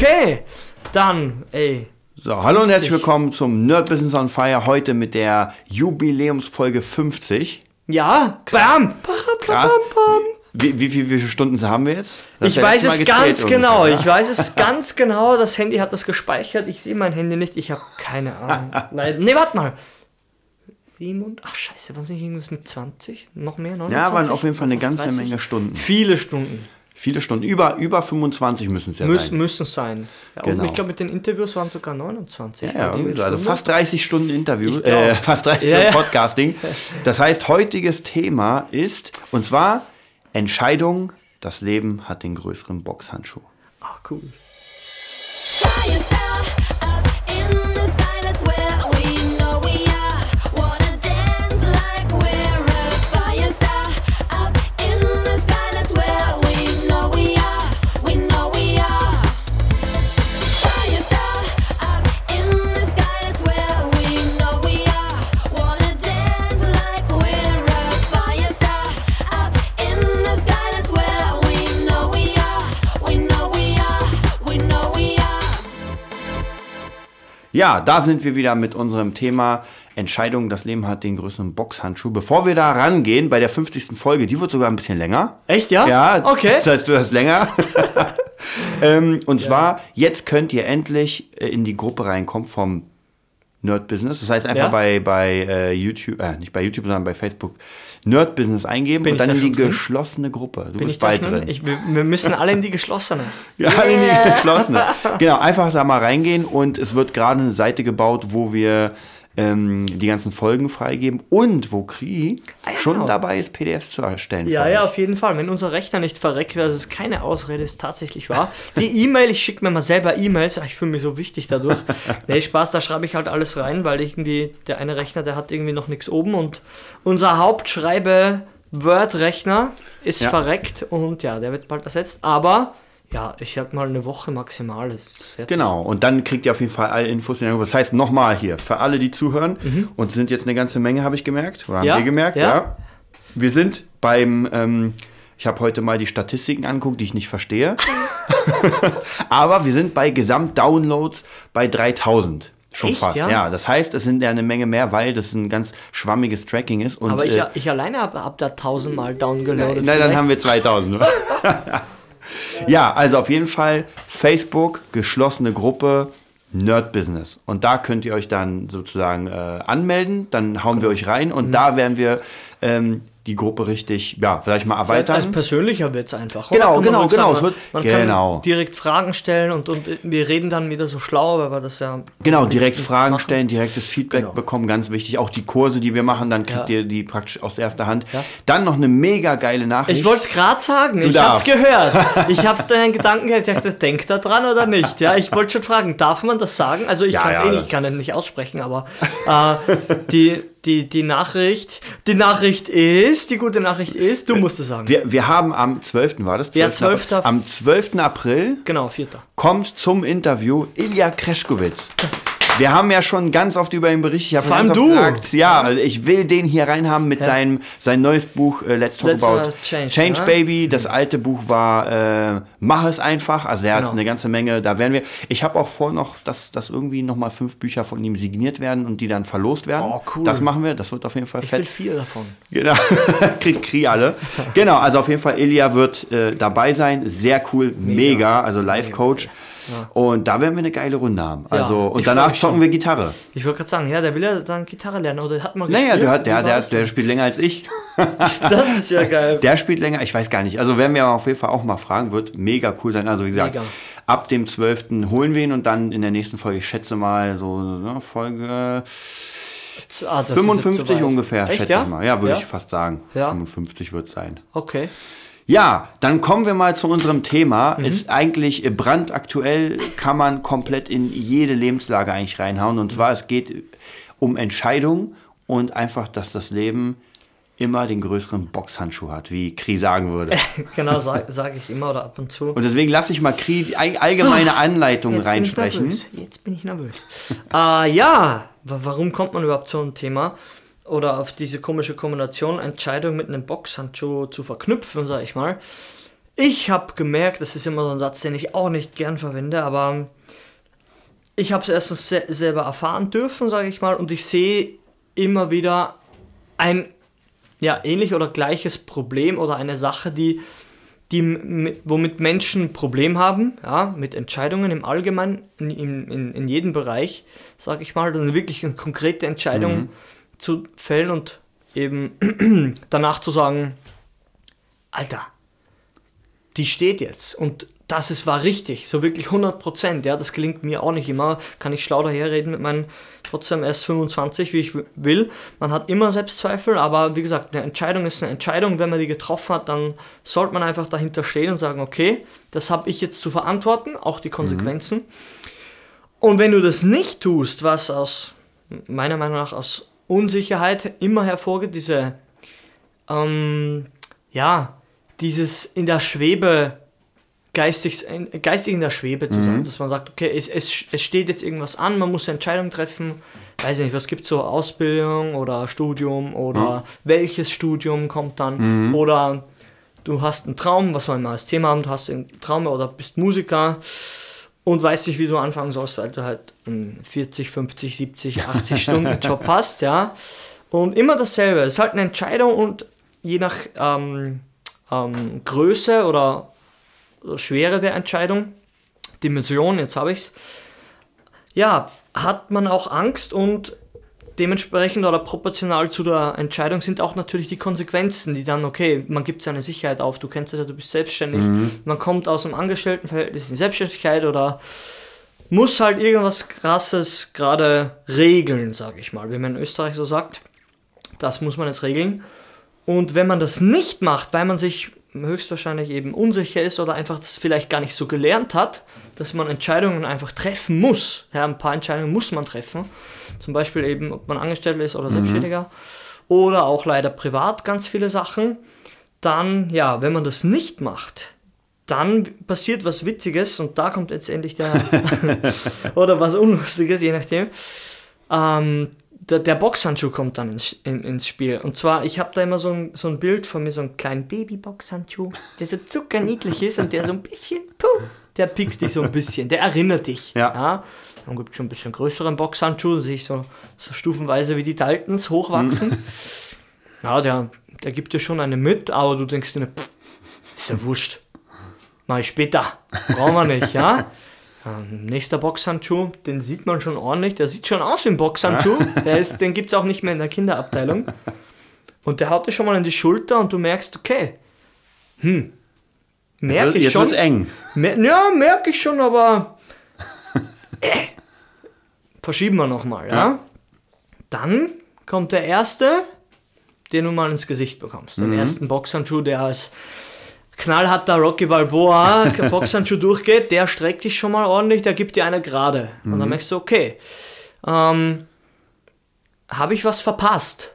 Okay, dann, ey. So, hallo und herzlich willkommen zum Nerd Business on Fire. Heute mit der Jubiläumsfolge 50. Ja, bam! Krass. Wie, wie, wie, wie viele Stunden haben wir jetzt? Das Ich weiß es ganz genau. ungefähr, Ich weiß es ganz genau. Das Handy hat das gespeichert. Ich sehe mein Handy nicht. Ich habe keine Ahnung. Nein, nee, warte mal. 7 Ach, scheiße, was nicht irgendwas mit 20? Noch mehr? 29? Ja, waren auf jeden Fall eine ganze 30? Menge Stunden. Viele Stunden. Viele Stunden. Über, über 25 müssen es ja Müssen, sein. müssen sein. Ja, Genau. Und ich glaube, mit den Interviews waren sogar 29. Ja, so. also fast 30 Stunden Interview, äh, fast 30 Ja, Stunden ja. Podcasting. Das heißt, heutiges Thema ist, und zwar Entscheidung, das Leben hat den größeren Boxhandschuh. Ah, cool. Fire Ja, da sind wir wieder mit unserem Thema Entscheidung, das Leben hat den größeren Boxhandschuh. Bevor wir da rangehen, bei der 50. Folge, die wird sogar ein bisschen länger. Echt, ja? Ja, Okay. das heißt, du hast länger. ähm, und zwar, jetzt könnt ihr endlich äh, in die Gruppe reinkommen vom Nerd Business. Das heißt, einfach Ja. bei, bei äh, YouTube, äh, nicht bei YouTube, sondern bei Facebook Nerd Business eingeben Bin und dann da in die drin? geschlossene Gruppe. Du Bin bist bald drin. Ich, wir, müssen alle in die geschlossene. Ja, in die geschlossene. Genau, einfach da mal reingehen und es wird gerade eine Seite gebaut, wo wir ähm, die ganzen Folgen freigeben und wo Kri Ah, ja, schon genau. dabei ist, PDFs zu erstellen. Ja, ja, auf jeden Fall. Wenn unser Rechner nicht verreckt wäre, das ist keine Ausrede, ist tatsächlich wahr. Die E-Mail, ich schicke mir mal selber E-Mails, ah, ich fühle mich so wichtig dadurch. nee, Spaß, da schreibe ich halt alles rein, weil irgendwie der eine Rechner, der hat irgendwie noch nichts oben und unser Hauptschreibe Word-Rechner ist Ja. verreckt und ja, der wird bald ersetzt. Aber ja, ich sag mal eine Woche maximal ist fertig. Genau, und dann kriegt ihr auf jeden Fall alle Infos in. Das heißt, nochmal hier, für alle, die zuhören, und es sind jetzt eine ganze Menge, habe ich gemerkt, oder haben Mhm. Ja, wir gemerkt, ja. ja. Wir sind beim, ähm, ich habe heute mal die Statistiken angeguckt, die ich nicht verstehe. Aber wir sind bei Gesamtdownloads bei 3000. Schon Echt, fast, ja? ja? Das heißt, es sind ja eine Menge mehr, weil das ein ganz schwammiges Tracking ist. Und, Aber ich, äh, ich alleine habe hab da tausendmal downgeloadet. Nein, dann vielleicht. haben wir 2000. ja, also auf jeden Fall Facebook, geschlossene Gruppe, Nerd Business. Und da könnt ihr euch dann sozusagen äh, anmelden, dann hauen wir euch rein und da werden wir ähm, die Gruppe richtig, ja, vielleicht mal erweitern. Also persönlicher wird es einfach. Genau, man genau, ruhig genau, sagen. es wird- man genau. kann direkt Fragen stellen und, und wir reden dann wieder so schlau, weil wir das ja. Genau, direkt Fragen machen. stellen, direktes Feedback Genau. bekommen, ganz wichtig. Auch die Kurse, die wir machen, dann kriegt Ja. ihr die praktisch aus erster Hand. Ja. Dann noch eine mega geile Nachricht. Ich wollte es gerade sagen, ich darfst. hab's gehört. Ich hab's deinen Gedanken gehört. Ich dachte, denk da dran oder nicht? Ja, ich wollte schon fragen, darf man das sagen? Also ich Ja, kann es eh nicht, ich kann es nicht aussprechen, aber äh, die, die, die Nachricht, die Nachricht ist, die gute Nachricht ist, du musst es sagen. wir, wir haben am 12. war das? Ja, 12. 12. Am 12. April genau, vierter. kommt zum Interview Ilja Kreschkowitz. Wir haben ja schon ganz oft über ihn berichtet. Ich habe Vor allem du. gesagt, ja, ich will den hier reinhaben mit seinem sein neues Buch äh, Let's Talk Let's, About uh, Change, ne? Baby. Das alte Buch war äh, Mach es einfach. Also er Genau. hat eine ganze Menge. Da werden wir. Ich habe auch vor noch, dass, dass irgendwie noch mal fünf Bücher von ihm signiert werden und die dann verlost werden. Oh, cool. Das machen wir. Das wird auf jeden Fall Ich will fett. vier davon. Genau, kriegt Kri alle. Genau, also auf jeden Fall, Ilja wird äh, dabei sein. Sehr cool, mega, also Und da werden wir eine geile Runde haben. Also, und ich freu danach zocken wir Gitarre. Ich wollte gerade sagen, ja, der will ja dann Gitarre lernen oder hat Naja, gespielt. der, hat, der, der, der spielt länger als ich. Das ist ja geil. Der spielt länger, ich weiß gar nicht. Also werden wir auf jeden Fall auch mal fragen, wird mega cool sein. Also wie gesagt, Mega. ab dem 12. holen wir ihn und dann in der nächsten Folge, ich schätze mal so ne, Folge Ah, das ist jetzt 55 soweit. ungefähr, Echt, schätze ja? ich mal. Ja, würde Ja? ich fast sagen. Ja. 55 wird es sein. Okay. Ja, dann kommen wir mal zu unserem Thema. Mhm. Ist eigentlich äh, brandaktuell, kann man komplett in jede Lebenslage eigentlich reinhauen. Und zwar, es geht um Entscheidungen und einfach, dass das Leben immer den größeren Boxhandschuh hat, wie Kri sagen würde. Genau, sage sag ich immer oder ab und zu. Und deswegen lasse ich mal Kri die all- allgemeine Anleitung Jetzt bin ich reinsprechen. nervös. Jetzt bin ich nervös. äh, ja, wa- warum kommt man überhaupt zu einem Thema? Oder auf diese komische Kombination, Entscheidung mit einem Boxhandschuh zu verknüpfen, sag ich mal. ich habe gemerkt, das ist immer so ein Satz, den ich auch nicht gern verwende, aber ich habe es erstens se selber erfahren dürfen, sage ich mal, und ich sehe immer wieder ein ja, ähnlich oder gleiches Problem oder eine Sache, die, die womit Menschen ein Problem haben, ja, mit Entscheidungen im Allgemeinen, in, in, in, jedem Bereich, sage ich mal, dann wirklich eine konkrete Entscheidung zu fällen und eben danach zu sagen, Alter, die steht jetzt. Und das ist, war richtig, so wirklich 100 Prozent, ja, das gelingt mir auch nicht immer, kann ich schlau daherreden mit meinen trotzdem erst 25, wie ich will. Man hat immer Selbstzweifel, aber wie gesagt, eine Entscheidung ist eine Entscheidung, wenn man die getroffen hat, dann sollte man einfach dahinter stehen und sagen, okay, das habe ich jetzt zu verantworten, auch die Konsequenzen. Und wenn du das nicht tust, was aus meiner Meinung nach aus Unsicherheit immer hervorgeht, diese ähm, ja, dieses in der Schwebe, geistig, geistig in der Schwebe zu sein, dass man sagt, okay, es, es, es steht jetzt irgendwas an, man muss eine Entscheidung treffen, weiß nicht, was gibt so Ausbildung oder Studium oder welches Studium kommt dann? Oder du hast einen Traum, was wir immer als Thema haben, du hast einen Traum oder bist Musiker und weißt nicht, wie du anfangen sollst, weil du halt einen 40, 50, 70, 80 Stunden Job hast, ja. Und immer dasselbe. Es ist halt eine Entscheidung und je nach ähm, ähm, Größe oder Schwere der Entscheidung, Dimension, jetzt habe ich es, ja, hat man auch Angst und dementsprechend oder proportional zu der Entscheidung sind auch natürlich die Konsequenzen, die dann, okay, man gibt seine Sicherheit auf, du kennst es ja, du bist selbstständig, man kommt aus einem Angestelltenverhältnis in Selbstständigkeit oder muss halt irgendwas krasses gerade regeln, sage ich mal, wie man in Österreich so sagt. Das muss man jetzt regeln. Und wenn man das nicht macht, weil man sich höchstwahrscheinlich eben unsicher ist oder einfach das vielleicht gar nicht so gelernt hat, dass man Entscheidungen einfach treffen muss. Ja, ein paar Entscheidungen muss man treffen. Zum Beispiel eben, ob man Angestellter ist oder Selbstständiger. Oder auch leider privat ganz viele Sachen. Dann, ja, wenn man das nicht macht, dann passiert was Witziges und da kommt jetzt endlich der, oder was Unlustiges, je nachdem. Ähm, der, der Boxhandschuh kommt dann ins, in, ins Spiel. Und zwar, ich habe da immer so ein, so ein Bild von mir, so einen kleinen Baby-Boxhandschuh, der so zuckerniedlich ist und der so ein bisschen, puh, der piekst dich so ein bisschen, der erinnert dich. Ja. Dann gibt es schon ein bisschen größeren Boxhandschuh, sehe ich so, so stufenweise wie die Daltons hochwachsen. Ja, der, der gibt dir schon eine mit, aber du denkst dir, pff, ist ja wurscht. Mach ich später. Brauchen wir nicht, ja? Ähm, nächster Boxhandschuh, den sieht man schon ordentlich. Der sieht schon aus wie ein Boxhandschuh. Der ist, den gibt es auch nicht mehr in der Kinderabteilung. Und der haut dir schon mal in die Schulter und du merkst, okay, hm, merke ich Jetzt schon. wird's eng. Mer ja, merke ich schon, aber äh, verschieben wir nochmal, ja? Ja. Dann kommt der erste, den du mal ins Gesicht bekommst. Den ersten Boxhandschuh, der als knallharter Rocky Balboa Boxhandschuh durchgeht, der streckt dich schon mal ordentlich, der gibt dir eine gerade. Und dann merkst du, okay, ähm, habe ich was verpasst?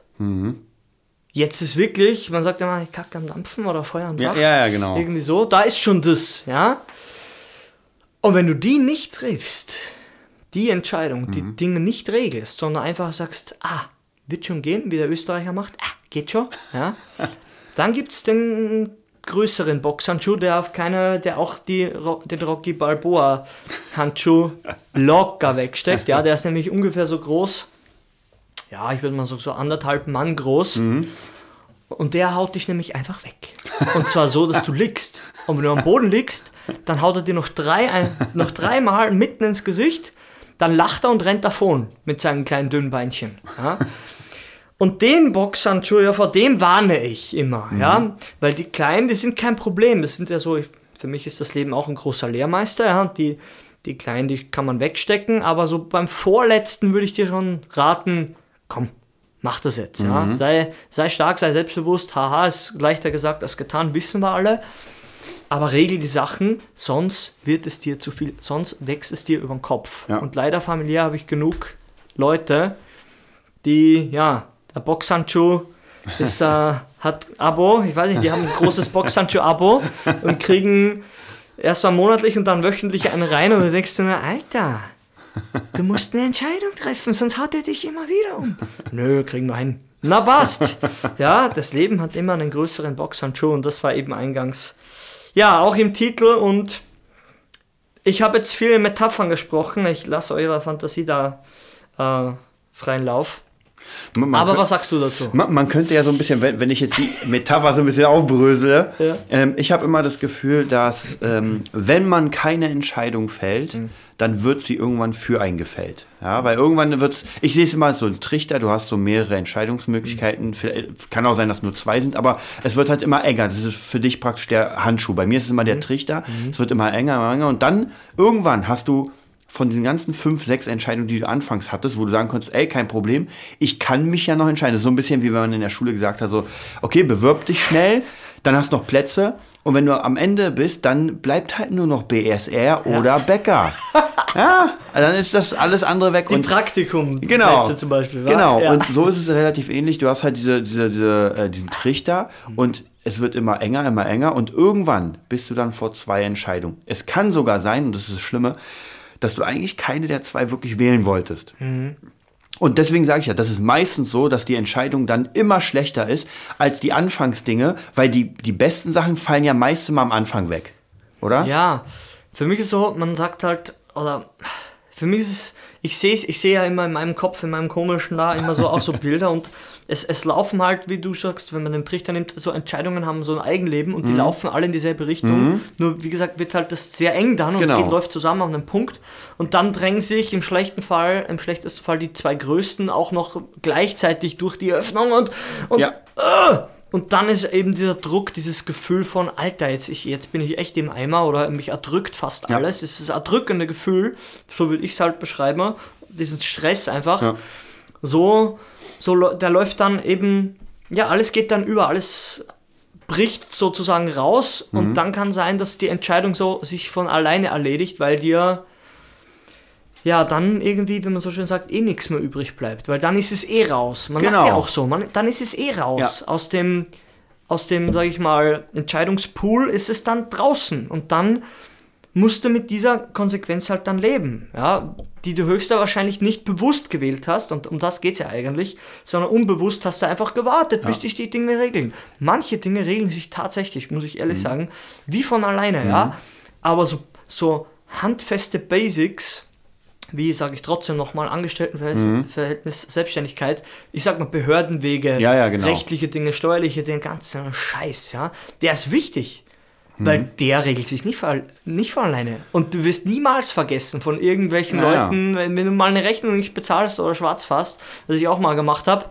Jetzt ist wirklich, man sagt immer, ich kacke am Dampfen oder Feuer am Dach. ja, ja, genau. Irgendwie so, da ist schon das, ja. Und wenn du die nicht triffst, die Entscheidung, die Mhm. Dinge nicht regelst, sondern einfach sagst, ah, wird schon gehen, wie der Österreicher macht, ah, geht schon, ja, dann gibt es den größeren Boxhandschuh, der auf keine, der auch die, den Rocky Balboa Handschuh locker wegsteckt, ja, der ist nämlich ungefähr so groß, ja, ich würde mal so, so anderthalb Mann groß. Und der haut dich nämlich einfach weg. Und zwar so, dass du liegst. Und wenn du am Boden liegst, dann haut er dir noch, drei, ein, noch dreimal mitten ins Gesicht. Dann lacht er und rennt davon mit seinen kleinen dünnen Beinchen. Ja? Und den Boxhandschuh, ja, vor dem warne ich immer. Ja? Weil die Kleinen, die sind kein Problem. Das sind ja so, ich, für mich ist das Leben auch ein großer Lehrmeister. Ja? Die, die Kleinen, die kann man wegstecken. Aber so beim vorletzten würde ich dir schon raten, komm, mach das jetzt. Ja? Sei, sei stark, sei selbstbewusst. Haha, ist leichter gesagt als getan, wissen wir alle. Aber regel die Sachen, sonst wird es dir zu viel, sonst wächst es dir über den Kopf. Ja. Und leider familiär habe ich genug Leute, die, ja, der Boxhandschuh ist, äh, hat Abo, ich weiß nicht, die haben ein großes Boxhandschuh-Abo und kriegen erst mal monatlich und dann wöchentlich einen rein und du denkst dir, Alter, du musst eine Entscheidung treffen, sonst haut er dich immer wieder um. Nö, kriegen wir hin. Na passt. Ja, das Leben hat immer einen größeren Boxhandschuh und das war eben eingangs Ja, auch im Titel und ich habe jetzt viele Metaphern gesprochen. Ich lasse eurer Fantasie da äh, freien Lauf. Man, man Aber könnt- was sagst du dazu? Man, man könnte ja so ein bisschen, wenn, wenn ich jetzt die Metapher so ein bisschen aufbrösele, Ja. ähm, ich habe immer das Gefühl, dass ähm, wenn man keine Entscheidung fällt, Mhm. Dann wird sie irgendwann für einen gefällt. Ja, weil irgendwann wird es, ich sehe es immer als so ein Trichter, du hast so mehrere Entscheidungsmöglichkeiten, Mhm. Kann auch sein, dass nur zwei sind, aber es wird halt immer enger. Das ist für dich praktisch der Handschuh. Bei mir ist es immer Mhm. der Trichter, es wird immer enger, immer enger und dann irgendwann hast du von diesen ganzen fünf, sechs Entscheidungen, die du anfangs hattest, wo du sagen konntest, ey, kein Problem, ich kann mich ja noch entscheiden. Das ist so ein bisschen wie wenn man in der Schule gesagt hat, so, okay, bewirb dich schnell, dann hast du noch Plätze und wenn du am Ende bist, dann bleibt halt nur noch BSR oder Bäcker. ja, dann ist das alles andere weg. Die und Praktikum Genau. Plätze zum Beispiel. wa? Genau, Ja. und so ist es relativ ähnlich. Du hast halt diese, diese, diese, äh, diesen Trichter und es wird immer enger, immer enger und irgendwann bist du dann vor zwei Entscheidungen. Es kann sogar sein, und das ist das Schlimme, dass du eigentlich keine der zwei wirklich wählen wolltest. Und deswegen sage ich ja, das ist meistens so, dass die Entscheidung dann immer schlechter ist als die Anfangsdinge, weil die, die besten Sachen fallen ja meist immer am Anfang weg. Oder? Ja, für mich ist so, man sagt halt, oder für mich ist es, ich sehe ich sehe ja immer in meinem Kopf, in meinem komischen da immer so auch so Bilder und es, es laufen halt, wie du sagst, wenn man den Trichter nimmt, so Entscheidungen haben so ein Eigenleben und die Mhm. laufen alle in dieselbe Richtung. Nur wie gesagt, wird halt das sehr eng dann und Genau. geht, läuft zusammen auf einen Punkt. Und dann drängen sich im schlechten Fall, im schlechtesten Fall die zwei größten auch noch gleichzeitig durch die Öffnung und, und Ja. äh, und dann ist eben dieser Druck, dieses Gefühl von, Alter, jetzt, ich, jetzt bin ich echt im Eimer oder mich erdrückt fast Ja. alles. Es ist das erdrückende Gefühl, so würde ich es halt beschreiben, diesen Stress einfach. Ja. So, so, der läuft dann eben, ja, alles geht dann über, alles bricht sozusagen raus Mhm. und dann kann sein, dass die Entscheidung so sich von alleine erledigt, weil dir ja dann irgendwie, wenn man so schön sagt, eh nichts mehr übrig bleibt, weil dann ist es eh raus. Man Genau. sagt ja auch so, man, dann ist es eh raus. Ja. Aus dem, aus dem, sag ich mal, Entscheidungspool ist es dann draußen und dann musst du mit dieser Konsequenz halt dann leben, ja, die du höchstwahrscheinlich nicht bewusst gewählt hast, und um das geht es ja eigentlich, sondern unbewusst hast du einfach gewartet, bis sich die Dinge regeln. Manche Dinge regeln sich tatsächlich, muss ich ehrlich sagen, wie von alleine, ja, aber so, so handfeste Basics, wie sage ich trotzdem nochmal, Angestelltenverhältnis, Verhältnis, Selbstständigkeit, ich sag mal Behördenwege, Ja, ja, genau. rechtliche Dinge, steuerliche, den ganzen Scheiß, ja, der ist wichtig. Weil Mhm. der regelt sich nicht, von- nicht von alleine. Und du wirst niemals vergessen von irgendwelchen Ja, ja. Leuten, wenn, wenn du mal eine Rechnung nicht bezahlst oder schwarz fasst, was ich auch mal gemacht habe,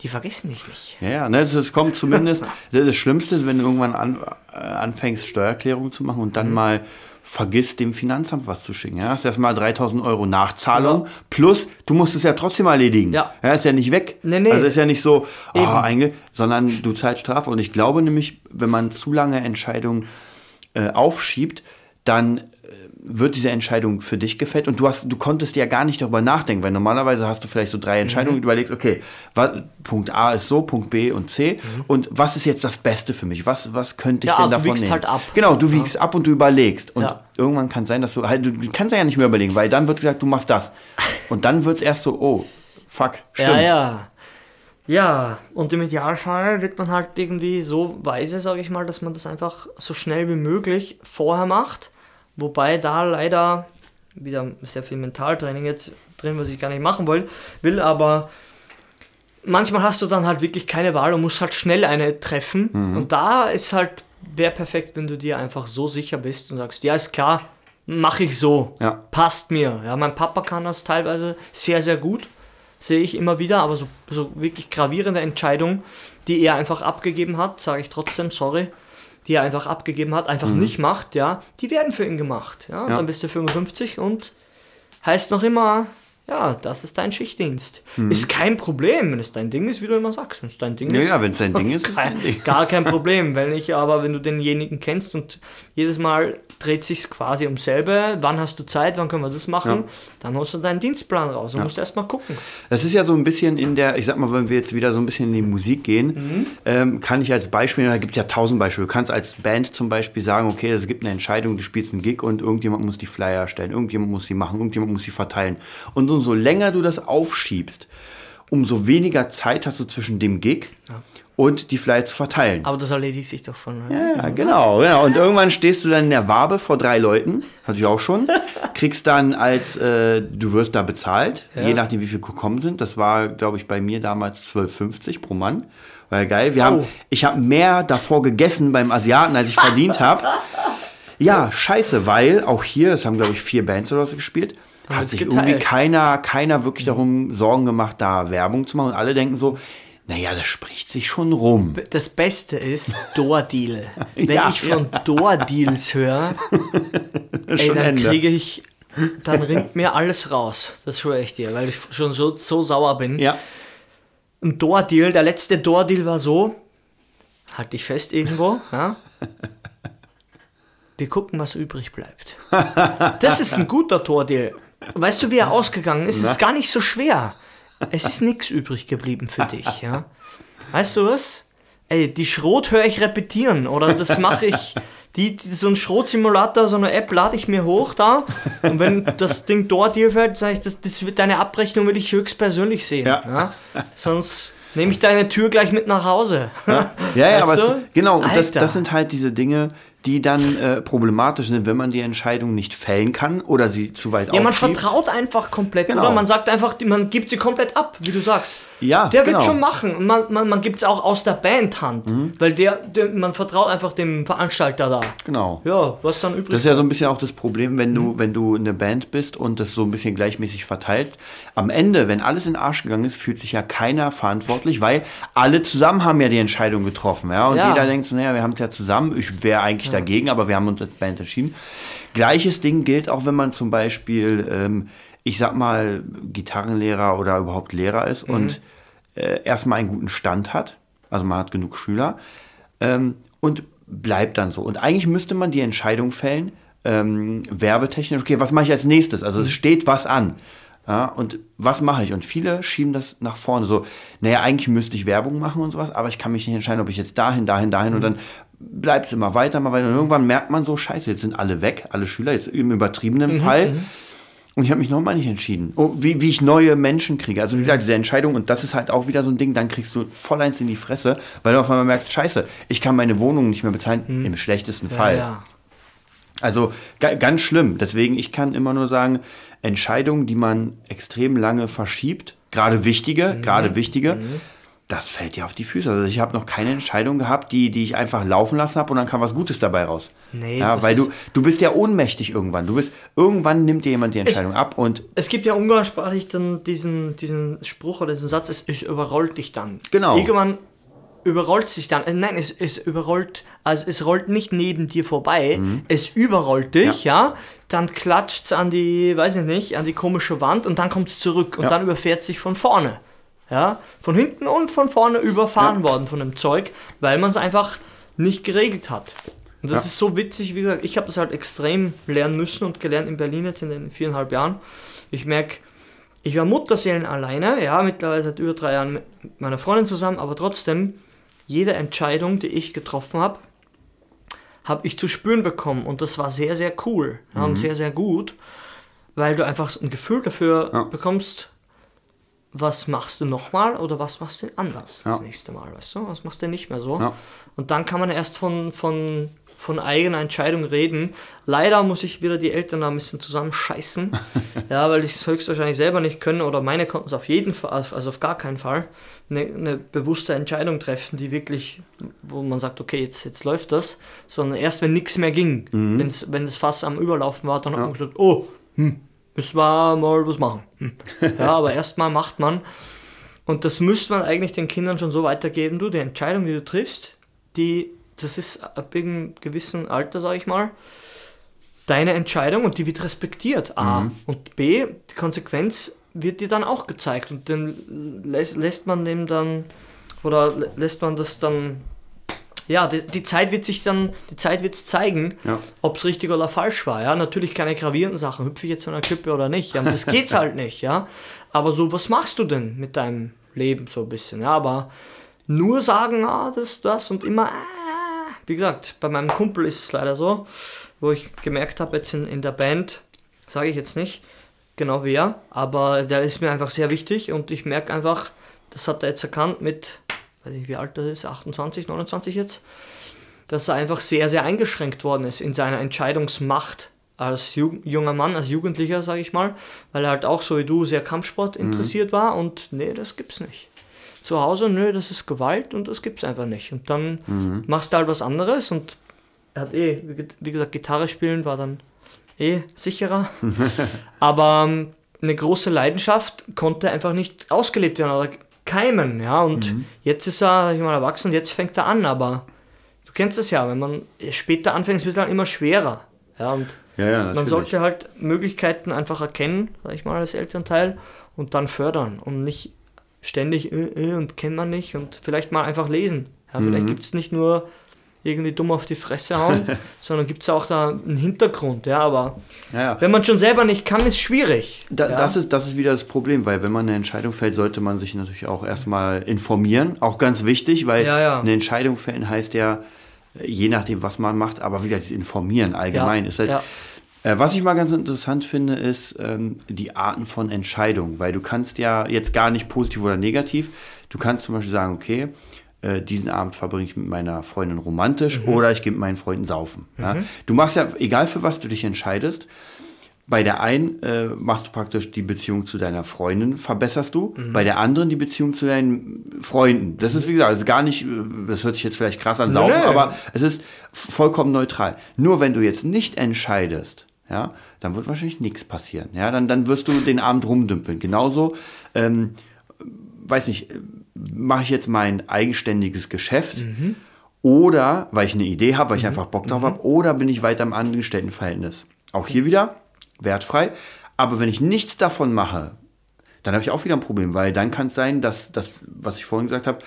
die vergessen dich nicht. Ja, ja, ne, das, das kommt zumindest. das, Schlimmste ist, wenn du irgendwann an, äh, anfängst, Steuererklärung zu machen und Mhm. dann mal vergisst, dem Finanzamt was zu schicken. Ja, hast erstmal 3000 Euro Nachzahlung plus du musst es ja trotzdem erledigen. Ja. ist ja nicht weg. Nee, nee. Also ist ja nicht so, oh, einge sondern du zahlst Strafe. Und ich glaube nämlich, wenn man zu lange Entscheidungen äh, aufschiebt, dann wird diese Entscheidung für dich gefällt und du hast, du konntest ja gar nicht darüber nachdenken, weil normalerweise hast du vielleicht so drei Entscheidungen und überlegst, okay, wa, Punkt A ist so, Punkt B und C und was ist jetzt das Beste für mich? Was, was könnte ich Ja, denn du davon wiegst nehmen? halt ab. Genau, du wiegst ab und du überlegst und Ja. irgendwann kann es sein, dass du halt, du kannst ja nicht mehr überlegen, weil dann wird gesagt, du machst das und dann wird es erst so, oh, fuck, stimmt. Ja, ja. Ja, und im Idealfall wird man halt irgendwie so weise, sage ich mal, dass man das einfach so schnell wie möglich vorher macht. Wobei da leider wieder sehr viel Mentaltraining jetzt drin, was ich gar nicht machen will, will aber manchmal hast du dann halt wirklich keine Wahl und musst halt schnell eine treffen. Und da ist halt, wäre perfekt, wenn du dir einfach so sicher bist und sagst, ja, ist klar, mache ich so. Ja. Passt mir. Ja, mein Papa kann das teilweise sehr, sehr gut. Sehe ich immer wieder, aber so, so wirklich gravierende Entscheidungen, die er einfach abgegeben hat, sage ich trotzdem, sorry, die er einfach abgegeben hat, einfach nicht macht, ja, die werden für ihn gemacht. Ja, und Ja. dann bist du 55 und heißt noch immer, ja, das ist dein Schichtdienst. Ist kein Problem, wenn es dein Ding ist, wie du immer sagst. Wenn es dein Ding Ja, ist. ja, wenn es dein Ding ist, kein, dein Ding. Gar kein Problem. Wenn ich aber, wenn du denjenigen kennst und jedes Mal dreht sich quasi um selbe, wann hast du Zeit, wann können wir das machen, Ja. dann hast du deinen Dienstplan raus und musst erst mal gucken. Das ist ja so ein bisschen in der, ich sag mal, wenn wir jetzt wieder so ein bisschen in die Musik gehen, ähm, kann ich als Beispiel, da gibt es ja tausend Beispiele, du kannst als Band zum Beispiel sagen, okay, es gibt eine Entscheidung, du spielst einen Gig und irgendjemand muss die Flyer erstellen, irgendjemand muss sie machen, irgendjemand muss sie verteilen. Und umso länger du das aufschiebst, umso weniger Zeit hast du zwischen dem Gig und die Flyer zu verteilen. Aber das erledigt sich doch von. Ja, genau, genau. Und irgendwann stehst du dann in der Wabe vor drei Leuten, hatte ich auch schon, kriegst dann als, äh, du wirst da bezahlt, je nachdem wie viel gekommen sind. Das war, glaube ich, bei mir damals 12,50 pro Mann. War ja geil. Wir haben, Oh. ich habe mehr davor gegessen beim Asiaten, als ich verdient habe. Ja, scheiße, weil auch hier, das haben, glaube ich, vier Bands oder so gespielt, hat sich geteilt. irgendwie keiner, keiner wirklich darum Sorgen gemacht, da Werbung zu machen. Und alle denken so, naja, das spricht sich schon rum. Das Beste ist Door-Deal. Wenn Ja, ich von Door-Deals höre, ey, dann Ende. kriege ich, dann rinnt mir alles raus. Das schwöre ich dir, weil ich schon so, so sauer bin. Ja, Ein Door-Deal, der letzte Door-Deal war so, halt dich fest irgendwo, ja. Wir gucken, was übrig bleibt. Das ist ein guter Tordeal. Weißt du, wie er ausgegangen ist? Es ist gar nicht so schwer. Es ist nichts übrig geblieben für dich, ja. Weißt du was? Ey, die Schrot höre ich repetieren oder das mache ich. Die, die, so ein Schrot-Simulator, so eine App lade ich mir hoch da und wenn das Ding dort hier fällt, sage ich, das, das wird deine Abrechnung will ich höchstpersönlich sehen. Ja. Ja. Sonst nehme ich deine Tür gleich mit nach Hause. ja, ja Weißt aber es, genau, das, das sind halt diese Dinge, die dann äh, problematisch sind, wenn man die Entscheidung nicht fällen kann oder sie zu weit Ja, man aufschiebt. vertraut einfach komplett, Genau. oder? Man sagt einfach, man gibt sie komplett ab, wie du sagst. Ja, Der genau. wird schon machen. Man, man, man gibt es auch aus der Bandhand, Mhm. weil der, der, man vertraut einfach dem Veranstalter da. Genau. Ja, was dann übrig Das ist ja so ein bisschen auch das Problem, wenn Mhm. du, wenn du eine Band bist und das so ein bisschen gleichmäßig verteilst. Am Ende, wenn alles in den Arsch gegangen ist, fühlt sich ja keiner verantwortlich, weil alle zusammen haben ja die Entscheidung getroffen. Ja? Und Ja. jeder denkt so, naja, wir haben es ja zusammen. Ich wäre eigentlich dagegen, aber wir haben uns als Band entschieden. Gleiches Ding gilt auch, wenn man zum Beispiel, ähm, ich sag mal, Gitarrenlehrer oder überhaupt Lehrer ist Mhm. und äh, erstmal einen guten Stand hat. Also man hat genug Schüler ähm, und bleibt dann so. Und eigentlich müsste man die Entscheidung fällen, ähm, werbetechnisch, okay, was mache ich als nächstes? Also es steht was an. Ja, und was mache ich? Und viele schieben das nach vorne. So, naja, eigentlich müsste ich Werbung machen und sowas, aber ich kann mich nicht entscheiden, ob ich jetzt dahin, dahin, dahin und dann bleibt es immer weiter, mal weiter. Und irgendwann merkt man so, scheiße, jetzt sind alle weg, alle Schüler, jetzt im übertriebenen Fall. Und ich habe mich nochmal nicht entschieden, oh, wie, wie ich neue Menschen kriege. Also wie gesagt, diese Entscheidung, und das ist halt auch wieder so ein Ding, dann kriegst du voll eins in die Fresse, weil du auf einmal merkst, scheiße, ich kann meine Wohnung nicht mehr bezahlen, im schlechtesten Fall. Ja, Also ga, ganz schlimm. Deswegen, ich kann immer nur sagen, Entscheidungen, die man extrem lange verschiebt, gerade wichtige, Mhm. gerade wichtige, das fällt dir auf die Füße. Also ich habe noch keine Entscheidung gehabt, die, die ich einfach laufen lassen habe und dann kam was Gutes dabei raus. Nee, ja, weil du, du bist ja ohnmächtig irgendwann. Du bist, irgendwann nimmt dir jemand die Entscheidung ab und Es gibt ja umgangssprachlich dann diesen, diesen Spruch oder diesen Satz, es, es überrollt dich dann. Genau. Irgendwann überrollt sich dann. äh, Nein, es, es überrollt, also es rollt nicht neben dir vorbei, es überrollt dich, ja. Dann klatscht es an die, weiß ich nicht, an die komische Wand und dann kommt es zurück und Ja. dann überfährt sich von vorne. Ja, von hinten und von vorne überfahren Ja. worden von dem Zeug, weil man es einfach nicht geregelt hat. Und das Ja. ist so witzig, wie gesagt, ich habe das halt extrem lernen müssen und gelernt in Berlin jetzt in den viereinhalb Jahren. Ich merke, ich war Mutterseelen alleine, ja, mittlerweile seit über drei Jahren mit meiner Freundin zusammen, aber trotzdem, jede Entscheidung, die ich getroffen habe, habe ich zu spüren bekommen und das war sehr, sehr cool ja, und sehr, sehr gut, weil du einfach ein Gefühl dafür Ja. bekommst, was machst du nochmal oder was machst du anders das Ja. nächste Mal, weißt du? Was machst du nicht mehr so? Ja. Und dann kann man erst von, von, von eigener Entscheidung reden. Leider muss ich wieder die Eltern da ein bisschen zusammenscheißen, ja, weil die es höchstwahrscheinlich selber nicht können oder meine konnten es auf jeden Fall, also auf gar keinen Fall, eine, eine bewusste Entscheidung treffen, die wirklich, wo man sagt, okay, jetzt, jetzt läuft das, sondern erst wenn nichts mehr ging, wenn's, wenn das Fass am Überlaufen war, dann hat man gesagt, oh, hm, müssen wir mal was machen. Hm. Ja, aber erstmal macht man. Und das müsste man eigentlich den Kindern schon so weitergeben, du, die Entscheidung, die du triffst, die, das ist ab einem gewissen Alter, sag ich mal, deine Entscheidung und die wird respektiert, A. Und B, die Konsequenz wird dir dann auch gezeigt und dann lässt, lässt man dem dann, oder lä- lässt man das dann, ja, die, die Zeit wird sich dann, die Zeit wird es zeigen, Ja. ob es richtig oder falsch war, ja. Natürlich keine gravierenden Sachen, hüpfe ich jetzt von einer Klippe oder nicht, ja, das geht's halt nicht, ja. Aber so, was machst du denn mit deinem Leben so ein bisschen, ja, aber nur sagen, ah, das, das und immer, ah, wie gesagt, bei meinem Kumpel ist es leider so, wo ich gemerkt habe, jetzt in, in der Band, sage ich jetzt nicht genau wer, aber der ist mir einfach sehr wichtig und ich merke einfach, das hat er jetzt erkannt mit, weiß nicht wie alt das ist, 28, 29 jetzt, dass er einfach sehr, sehr eingeschränkt worden ist in seiner Entscheidungsmacht als Ju junger Mann, als Jugendlicher, sage ich mal, weil er halt auch so wie du sehr Kampfsport interessiert war und nee, das gibt's nicht. Zu Hause, nö, das ist Gewalt und das gibt's einfach nicht. Und dann machst du halt was anderes und er hat eh, wie, ge- wie gesagt, Gitarre spielen war dann eh sicherer. Aber ähm, eine große Leidenschaft konnte einfach nicht ausgelebt werden keimen, ja. Und jetzt ist er, ich mal, erwachsen und jetzt fängt er an, aber du kennst es ja, wenn man später anfängt, es wird dann immer schwerer. Ja, und Ja, ja, man sollte halt Möglichkeiten einfach erkennen, sag ich mal, als Elternteil und dann fördern und nicht ständig äh, äh, und kennt man nicht und vielleicht mal einfach lesen. Ja, Mhm. vielleicht gibt es nicht nur irgendwie dumm auf die Fresse hauen, sondern gibt es auch da einen Hintergrund, ja, aber Ja, wenn man schon selber nicht kann, ist schwierig. Da, ja. das, ist, das ist wieder das Problem, weil wenn man eine Entscheidung fällt, sollte man sich natürlich auch erstmal informieren. Auch ganz wichtig, weil Ja, eine Entscheidung fällen heißt ja, äh, je nachdem, was man macht, aber wieder das Informieren allgemein ist halt. Äh, was ich mal ganz interessant finde, ist ähm, die Arten von Entscheidungen, weil du kannst ja jetzt gar nicht positiv oder negativ, du kannst zum Beispiel sagen, okay, äh, diesen Abend verbringe ich mit meiner Freundin romantisch Mhm. oder ich gehe mit meinen Freunden saufen. Ja? Du machst ja, egal für was du dich entscheidest, bei der einen äh, machst du praktisch die Beziehung zu deiner Freundin, verbesserst du. Mhm. Bei der anderen die Beziehung zu deinen Freunden. Das ist, wie gesagt, also gar nicht, äh, das hört sich jetzt vielleicht krass an, saufen, nö. aber es ist vollkommen neutral. Nur wenn du jetzt nicht entscheidest, ja, dann wird wahrscheinlich nichts passieren. Ja, dann, dann wirst du den Abend rumdümpeln. Genauso, ähm, weiß nicht, mache ich jetzt mein eigenständiges Geschäft oder weil ich eine Idee habe, weil ich einfach Bock drauf habe, oder bin ich weiter im Angestelltenverhältnis. Auch hier wieder wertfrei. Aber wenn ich nichts davon mache, dann habe ich auch wieder ein Problem, weil dann kann es sein, dass das, was ich vorhin gesagt habe,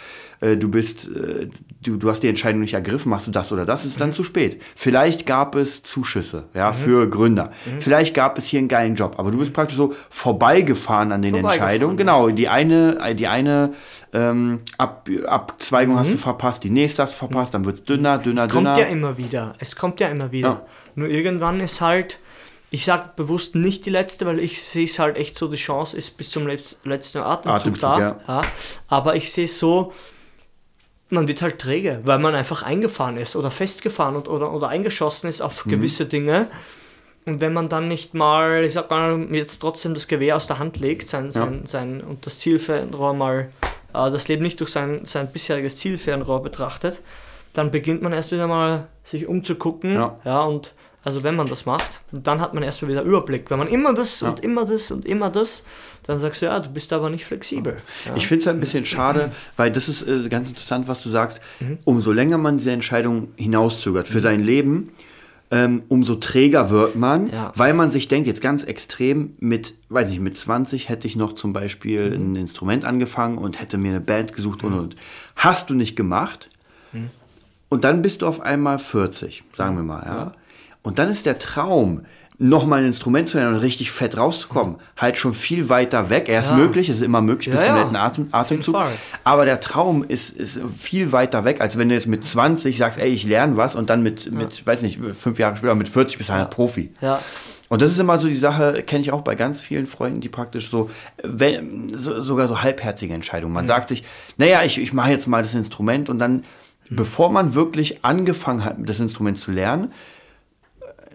äh, du bist, äh, du, du hast die Entscheidung nicht ergriffen, machst du das oder das, ist dann zu spät. Vielleicht gab es Zuschüsse, ja, für Gründer. Vielleicht gab es hier einen geilen Job, aber du bist praktisch so vorbeigefahren an den Vorbeigefahren, Entscheidungen. Genau, die eine, die eine ähm, Ab, Abzweigung hast du verpasst, die nächste hast du verpasst, dann wird es dünner, dünner, Es kommt dünner. ja immer wieder. Es kommt ja immer wieder. Ja. Nur irgendwann ist halt, ich sag bewusst nicht die letzte, weil ich sehe es halt echt so, die Chance ist bis zum letz- letzten Atemzug, Atemzug, da. ja. Ja. Aber ich sehe es so, man wird halt träge, weil man einfach eingefahren ist oder festgefahren und, oder, oder eingeschossen ist Mhm. auf gewisse Dinge. Und wenn man dann nicht mal, ich sag mal, jetzt trotzdem das Gewehr aus der Hand legt, sein, sein, sein, und das Zielfernrohr mal, äh, das Leben nicht durch sein, sein bisheriges Zielfernrohr betrachtet, dann beginnt man erst wieder mal sich umzugucken. Ja. Ja, und also wenn man das macht, dann hat man erst mal wieder Überblick. Wenn man immer das und immer das und immer das, dann sagst du, ja, du bist aber nicht flexibel. Ja. Ich finde es halt ein bisschen schade, weil das ist äh, ganz interessant, was du sagst. Mhm. Umso länger man diese Entscheidung hinauszögert für sein Leben, ähm, umso träger wird man, Ja. weil man sich denkt, jetzt ganz extrem, mit, weiß nicht, mit 20 hätte ich noch zum Beispiel Mhm. ein Instrument angefangen und hätte mir eine Band gesucht und, und. Hast du nicht gemacht. Mhm. Und dann bist du auf einmal 40, sagen wir mal, ja. Und dann ist der Traum, nochmal ein Instrument zu lernen und richtig fett rauszukommen, halt schon viel weiter weg. Er ist Ja. möglich, es ist immer möglich, bis Ja, zum ja. letzten Atem, Atemzug. Aber der Traum ist, ist viel weiter weg, als wenn du jetzt mit 20 sagst, ey, ich lerne was und dann mit, mit weiß nicht, fünf Jahre später, mit 40 bist du halt Profi. Ja. Und das ist immer so die Sache, kenne ich auch bei ganz vielen Freunden, die praktisch so, wenn, so sogar so halbherzige Entscheidungen. Man sagt sich, naja, ich, ich mache jetzt mal das Instrument und dann, bevor man wirklich angefangen hat, das Instrument zu lernen,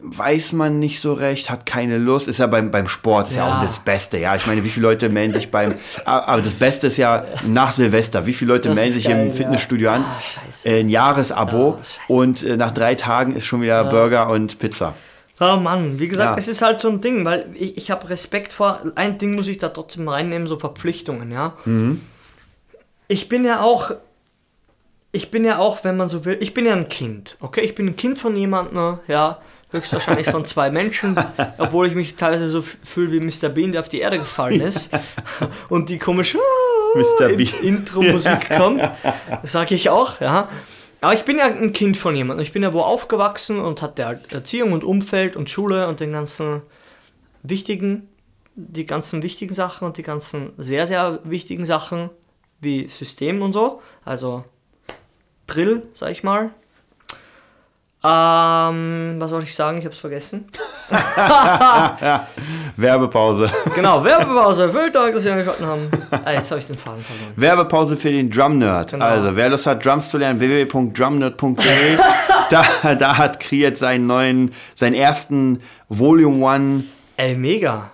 weiß man nicht so recht, hat keine Lust. Ist ja beim, beim Sport, ist ja. Ja. auch das Beste. Ja, ich meine, wie viele Leute melden sich beim, aber das Beste ist ja nach Silvester. Wie viele Leute Das melden sich geil, im ja. Fitnessstudio an? Ah, scheiße. Äh, ein Jahresabo Ja, scheiße. und äh, nach drei Tagen ist schon wieder Burger und Pizza. Oh Mann, wie gesagt, Ja. es ist halt so ein Ding, weil ich, ich habe Respekt vor, ein Ding muss ich da trotzdem reinnehmen, so Verpflichtungen, ja. Mhm. Ich bin ja auch, ich bin ja auch, wenn man so will, ich bin ja ein Kind, okay? Ich bin ein Kind von jemandem, ja, höchstwahrscheinlich von zwei Menschen, obwohl ich mich teilweise so fühle wie Mr. Bean, der auf die Erde gefallen ist und die komische Bean. Intro-Musik kommt, sage ich auch, ja. Aber ich bin ja ein Kind von jemandem. Ich bin ja wo aufgewachsen und hatte halt Erziehung und Umfeld und Schule und den ganzen wichtigen, die ganzen wichtigen Sachen und die ganzen sehr, sehr wichtigen Sachen wie System und so. Also Drill, sag ich mal. Ähm, was wollte ich sagen? Ich habe es vergessen. Werbepause. Genau, Werbepause. Vielen Dank, dass Sie angeschaltet haben. Ah, jetzt habe ich den Faden verloren. Werbepause für den Drum Nerd. Genau. Also, wer Lust hat, Drums zu lernen, www.drumnerd.de. da, da hat Kriet seinen neuen, seinen ersten Volume One. Ey, mega.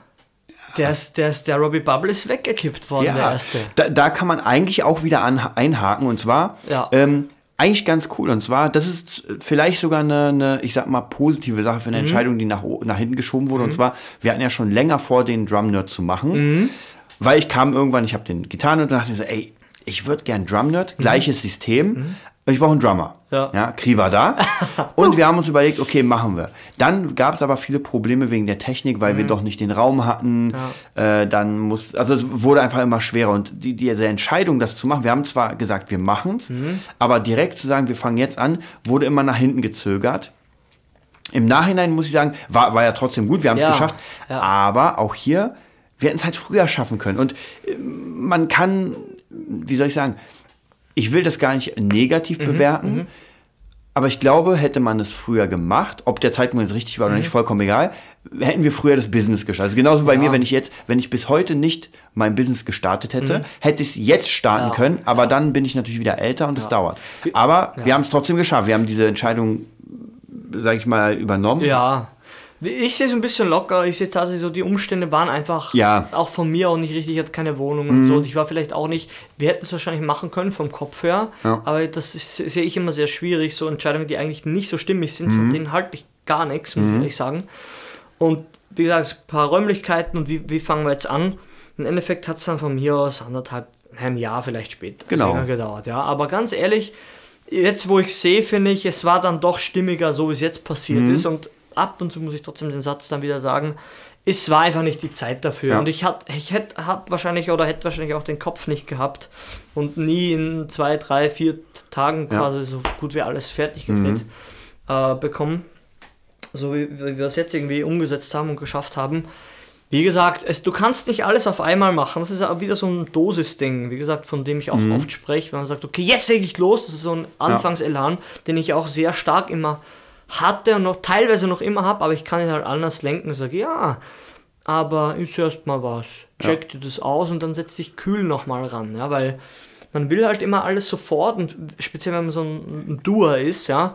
Der, ist, der, ist, der Robbie Bubble ist weggekippt worden, der Ja, erste. da, da kann man eigentlich auch wieder an, einhaken. Und zwar, Ja. ähm, eigentlich ganz cool. Und zwar, das ist vielleicht sogar eine, eine ich sag mal, positive Sache Mhm. für eine Entscheidung, die nach, nach hinten geschoben wurde. Und zwar, wir hatten ja schon länger vor, den Drum Nerd zu machen. Mhm. Weil ich kam irgendwann, ich habe den Gitarren und dachte so, ey, ich würde gern Drum Nerd, gleiches System. Ich brauche einen Drummer. Ja. ja Kri war da. und wir haben uns überlegt, okay, machen wir. Dann gab es aber viele Probleme wegen der Technik, weil wir Mhm. doch nicht den Raum hatten. Äh, dann muss, also es wurde einfach immer schwerer. Und die, diese Entscheidung, das zu machen, wir haben zwar gesagt, wir machen es, Mhm. aber direkt zu sagen, wir fangen jetzt an, wurde immer nach hinten gezögert. Im Nachhinein muss ich sagen, war, war ja trotzdem gut, wir haben es Ja, geschafft. ja. Aber auch hier, wir hätten es halt früher schaffen können. Und äh, man kann, wie soll ich sagen, ich will das gar nicht negativ Mhm, bewerten, aber ich glaube, hätte man es früher gemacht, ob der Zeitpunkt jetzt richtig war oder Mhm. nicht, vollkommen egal, hätten wir früher das Business gestartet. Also genauso bei mir, wenn ich jetzt, wenn ich bis heute nicht mein Business gestartet hätte, hätte ich es jetzt starten Mhm. Ja. können, aber dann bin ich natürlich wieder älter und es dauert. Aber wir haben es trotzdem geschafft. Wir haben diese Entscheidung, sage ich mal, übernommen. Ja. Ich sehe es ein bisschen locker. Ich sehe tatsächlich so, die Umstände waren einfach Ja. auch von mir auch nicht richtig. Ich hatte keine Wohnung und so. Und ich war vielleicht auch nicht, wir hätten es wahrscheinlich machen können vom Kopf her. Ja. Aber das sehe ich immer sehr schwierig. So Entscheidungen, die eigentlich nicht so stimmig sind, von denen halte ich gar nichts, muss ich ehrlich sagen. Und wie gesagt, es ein paar Räumlichkeiten und wie, wie fangen wir jetzt an? Im Endeffekt hat es dann von mir aus anderthalb, ein Jahr vielleicht später Genau. länger gedauert. Ja. Aber ganz ehrlich, jetzt wo ich sehe, finde ich, es war dann doch stimmiger, so wie es jetzt passiert Mhm. ist. Und ab und zu muss ich trotzdem den Satz dann wieder sagen, es war einfach nicht die Zeit dafür. Ja. Und ich, hat, ich hätte hab wahrscheinlich oder hätte wahrscheinlich auch den Kopf nicht gehabt und nie in zwei, drei, vier Tagen Ja. Mhm. quasi so gut wie alles fertig gedreht äh, bekommen. So wie, wie wir es jetzt irgendwie umgesetzt haben und geschafft haben. Wie gesagt, es, du kannst nicht alles auf einmal machen. Das ist auch wieder so ein Dosis-Ding, wie gesagt, von dem ich auch oft spreche, wenn man sagt, okay, jetzt lege ich los. Das ist so ein Anfangselan, den ich auch sehr stark immer hatte und noch teilweise noch immer habe, aber ich kann ihn halt anders lenken und sage, ja, aber ist erst mal was. Check dir das aus und dann setz dich kühl nochmal ran, ja, weil man will halt immer alles sofort und speziell wenn man so ein, Doer ist, ja,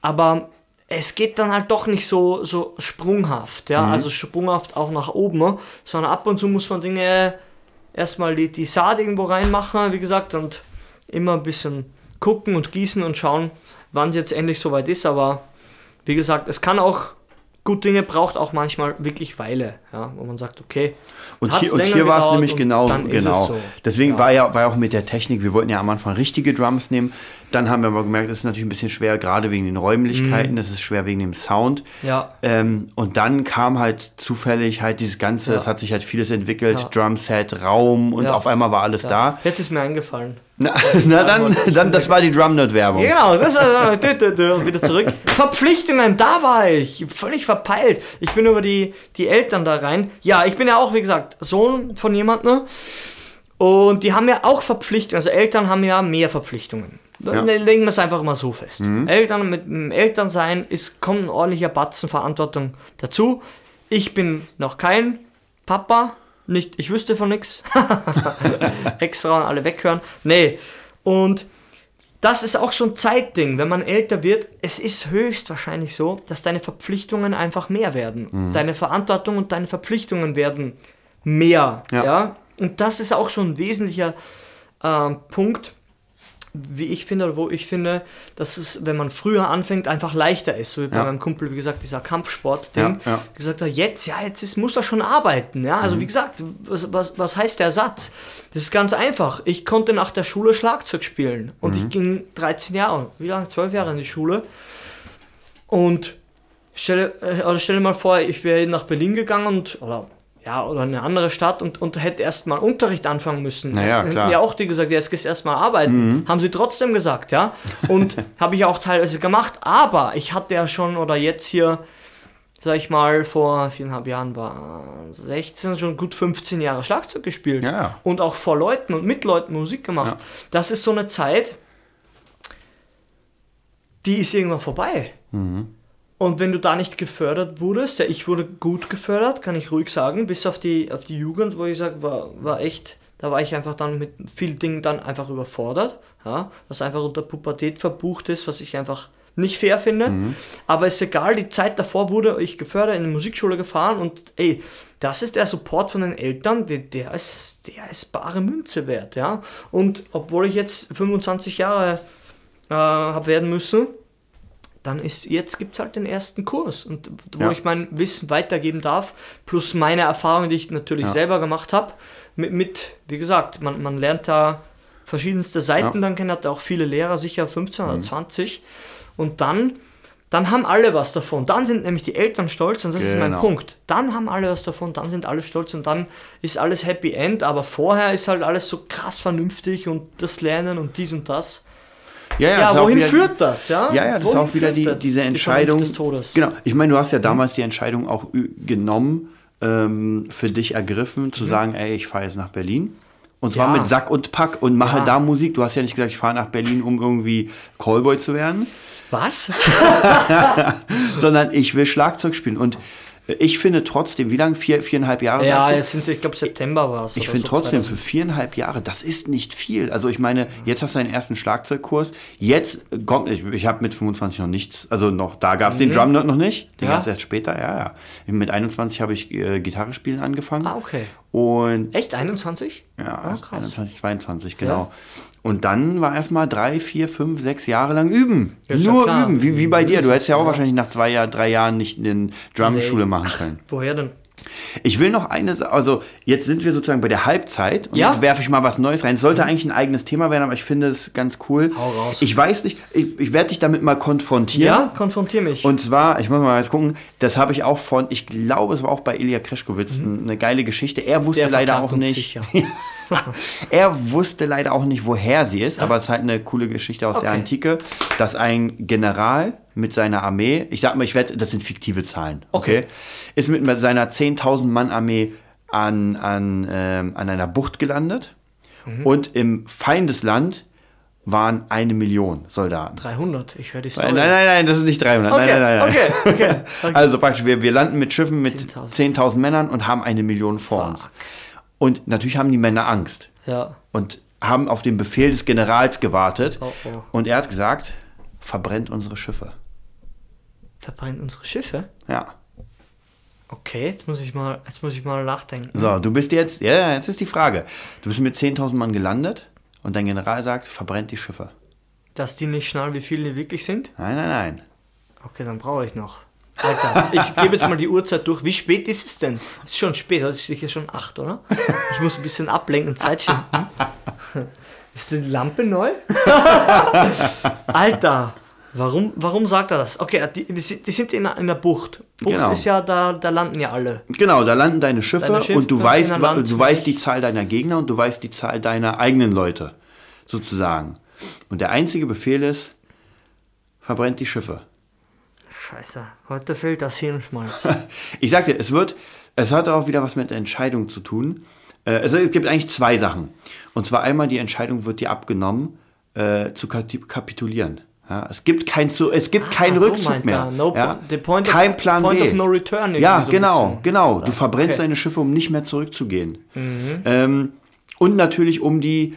aber es geht dann halt doch nicht so, so sprunghaft, ja, also sprunghaft auch nach oben, sondern ab und zu muss man Dinge erstmal die, die Saat irgendwo reinmachen, wie gesagt, und immer ein bisschen gucken und gießen und schauen, wann es jetzt endlich soweit ist, aber wie gesagt, es kann auch, gut Dinge braucht auch manchmal wirklich Weile, ja, wo man sagt, okay, Und hier, und hier war es gedauert nämlich genau. es genau. so. Deswegen Ja. war ja war auch mit der Technik, wir wollten ja am Anfang richtige Drums nehmen. Dann haben wir aber gemerkt, es ist natürlich ein bisschen schwer, gerade wegen den Räumlichkeiten, es ist schwer wegen dem Sound. Mhm. Ja. Ähm, und dann kam halt zufällig halt dieses Ganze, Ja. es hat sich halt vieles entwickelt. Drumset, Raum und auf einmal war alles da. Jetzt ist mir eingefallen. Na, na dann, dann, das war die Drumnut-Werbung. Ja, genau, das war und wieder zurück. Verpflichtungen, da war ich. Völlig verpeilt. Ich bin über die, die Eltern da rein. Ja, ich bin ja auch, wie gesagt, Sohn von jemandem. Und die haben ja auch Verpflichtungen. Also Eltern haben ja mehr Verpflichtungen. Dann legen wir es einfach mal so fest. Eltern mit dem Elternsein ist, kommt ein ordentlicher Batzen Verantwortung dazu. Ich bin noch kein Papa. Nicht, ich wüsste von nichts. Ex-Frauen alle weghören. Nee. Und das ist auch so ein Zeitding, wenn man älter wird. Es ist höchstwahrscheinlich so, dass deine Verpflichtungen einfach mehr werden. Deine Verantwortung und deine Verpflichtungen werden mehr. Ja. Ja. Und das ist auch schon ein wesentlicher ähm, Punkt, wie ich finde, oder wo ich finde, dass es, wenn man früher anfängt, einfach leichter ist. So wie bei Ja. meinem Kumpel, wie gesagt, dieser Kampfsport-Ding. Ja, ja. Gesagt hat, jetzt, ja, jetzt ist, muss er schon arbeiten. Ja, Mhm. also wie gesagt, was, was, was heißt der Satz? Das ist ganz einfach. Ich konnte nach der Schule Schlagzeug spielen und Mhm. ich ging 13 Jahre, wie lange? 12 Jahre in die Schule. Und stelle, äh, oder stelle mal vor, ich wäre nach Berlin gegangen und, oder ja, oder in eine andere Stadt und, und hätte erstmal Unterricht anfangen müssen. Naja, Hätten klar. Ja, auch die gesagt, jetzt gehst du erstmal arbeiten. Haben sie trotzdem gesagt, ja. Und habe ich auch teilweise gemacht. Aber ich hatte ja schon, oder jetzt hier, sag ich mal, vor viereinhalb Jahren war 16, schon gut 15 Jahre Schlagzeug gespielt. Ja. Und auch vor Leuten und mit Leuten Musik gemacht. Das ist so eine Zeit, die ist irgendwann vorbei. Und wenn du da nicht gefördert wurdest, ja, ich wurde gut gefördert, kann ich ruhig sagen, bis auf die, auf die Jugend, wo ich sage, war, war echt, da war ich einfach dann mit vielen Dingen dann einfach überfordert, ja, was einfach unter Pubertät verbucht ist, was ich einfach nicht fair finde. Aber ist egal, die Zeit davor wurde ich gefördert, in die Musikschule gefahren und ey, das ist der Support von den Eltern, der, der, ist, der ist bare Münze wert, ja. Und obwohl ich jetzt 25 Jahre äh, habe werden müssen, dann ist jetzt gibt es halt den ersten Kurs und wo Ja. ich mein Wissen weitergeben darf, plus meine Erfahrungen, die ich natürlich Ja. selber gemacht habe, mit, mit, wie gesagt, man, man lernt da verschiedenste Seiten Ja. Mhm. dann kennen, hat auch viele Lehrer, sicher 15 oder 20 und dann, dann haben alle was davon. Dann sind nämlich die Eltern stolz und das ist mein Genau. Punkt. Dann haben alle was davon, dann sind alle stolz und dann ist alles Happy End, aber vorher ist halt alles so krass vernünftig und das Lernen und dies und das. Ja, Ja, wohin wieder- führt das? Ja, Ja, ja, das ist auch wieder die, das? diese Die Entscheidung. Vernunft des Todes. Genau. Ich meine, du hast ja damals die Entscheidung auch genommen, ähm, für dich ergriffen, zu sagen, ey, ich fahre jetzt nach Berlin. Und zwar Mhm. Ja. mit Sack und Pack und mache Ja. da Musik. Du hast ja nicht gesagt, ich fahre nach Berlin, um irgendwie Callboy zu werden, Was? sondern ich will Schlagzeug spielen. Und ich finde trotzdem, wie lange? Vier, viereinhalb Jahre? Ja, jetzt sind ich glaube September war es. Ich finde so, trotzdem 2000. für viereinhalb Jahre, das ist nicht viel. Also ich meine, jetzt hast du deinen ersten Schlagzeugkurs. Jetzt kommt, ich, ich habe mit 25 noch nichts, also noch, da gab es den Drumnut noch nicht. Den Mhm. Ja. gab es erst später, ja, ja. Mit 21 habe ich äh, Gitarre spielen angefangen. Ah, okay. Und Echt? 21? ja, erst krass. 21, 22, genau. Und dann war erstmal drei, vier, fünf, sechs Jahre lang üben. Ja, ist ja Nur klar. üben, wie, wie bei dir. Du hättest ja auch ja. wahrscheinlich nach zwei Jahr, drei Jahren nicht eine Drumschule Nee. machen können. Woher denn? Ich will noch eine, also jetzt sind wir sozusagen bei der Halbzeit und Ja. jetzt werfe ich mal was Neues rein. Es sollte eigentlich ein eigenes Thema werden, aber ich finde es ganz cool. Hau raus. Ich weiß nicht, ich, ich werde dich damit mal konfrontieren. Ja, konfrontier mich. Und zwar, ich muss mal jetzt gucken, das habe ich auch von, ich glaube, es war auch bei Ilya Kreschkowitz eine geile Geschichte. Er wusste Mhm. Der leider auch nicht. er wusste leider auch nicht, woher sie ist, aber es ist halt eine coole Geschichte aus der Okay. Antike, dass ein General mit seiner Armee, ich sag mal, ich wette, das sind fiktive Zahlen, okay, Okay. ist mit seiner 10.000 Mann Armee an, an, ähm, an einer Bucht gelandet Mhm. und im Feindesland waren eine Million Soldaten. 300, ich höre die Story. Nein, nein, nein, das ist nicht 300. Okay, nein, nein, nein, nein. okay, okay, okay. Also praktisch, wir, wir landen mit Schiffen mit 10.000. 10.000 Männern und haben eine Million vor uns. Fuck. Und natürlich haben die Männer Angst Ja. und haben auf den Befehl des Generals gewartet. Oh, oh. Und er hat gesagt, verbrennt unsere Schiffe. Verbrennen unsere Schiffe? Ja. Okay, jetzt muss ich mal, jetzt muss ich mal nachdenken. So, du bist jetzt, ja, jetzt ist die Frage. Du bist mit 10.000 Mann gelandet und dein General sagt, verbrennt die Schiffe. Dass die nicht schnallen, wie viele die wirklich sind? Nein, nein, nein. Okay, dann brauche ich noch. Alter, ich gebe jetzt mal die Uhrzeit durch. Wie spät ist es denn? Es ist schon spät, heute ist sicher schon 8, oder? Ich muss ein bisschen ablenken, Zeit schinden. Ist die Lampe neu? Alter, warum, warum sagt er das? Okay, die, die sind in einer, in einer Bucht. Bucht Genau. ist ja, da, da landen ja alle. Genau, da landen deine Schiffe, Deine Schiffe und du weißt, Land- du weißt die Zahl deiner Gegner und du weißt die Zahl deiner eigenen Leute, sozusagen. Und der einzige Befehl ist, verbrennt die Schiffe. Scheiße, heute fehlt das Hirnschmalz. Ich sag dir, es wird, es hat auch wieder was mit Entscheidung zu tun. Äh, Es, gibt eigentlich zwei Sachen. Und zwar einmal die Entscheidung wird dir abgenommen, äh, zu kapitulieren. Ja, es gibt kein zu, es gibt keinen Ah, so Rückzug mehr. No ja? point of- Kein Plan point B. of no return Ja, so genau, genau. Du verbrennst Okay. Mhm. deine Schiffe, um nicht mehr zurückzugehen. Ähm, und natürlich um die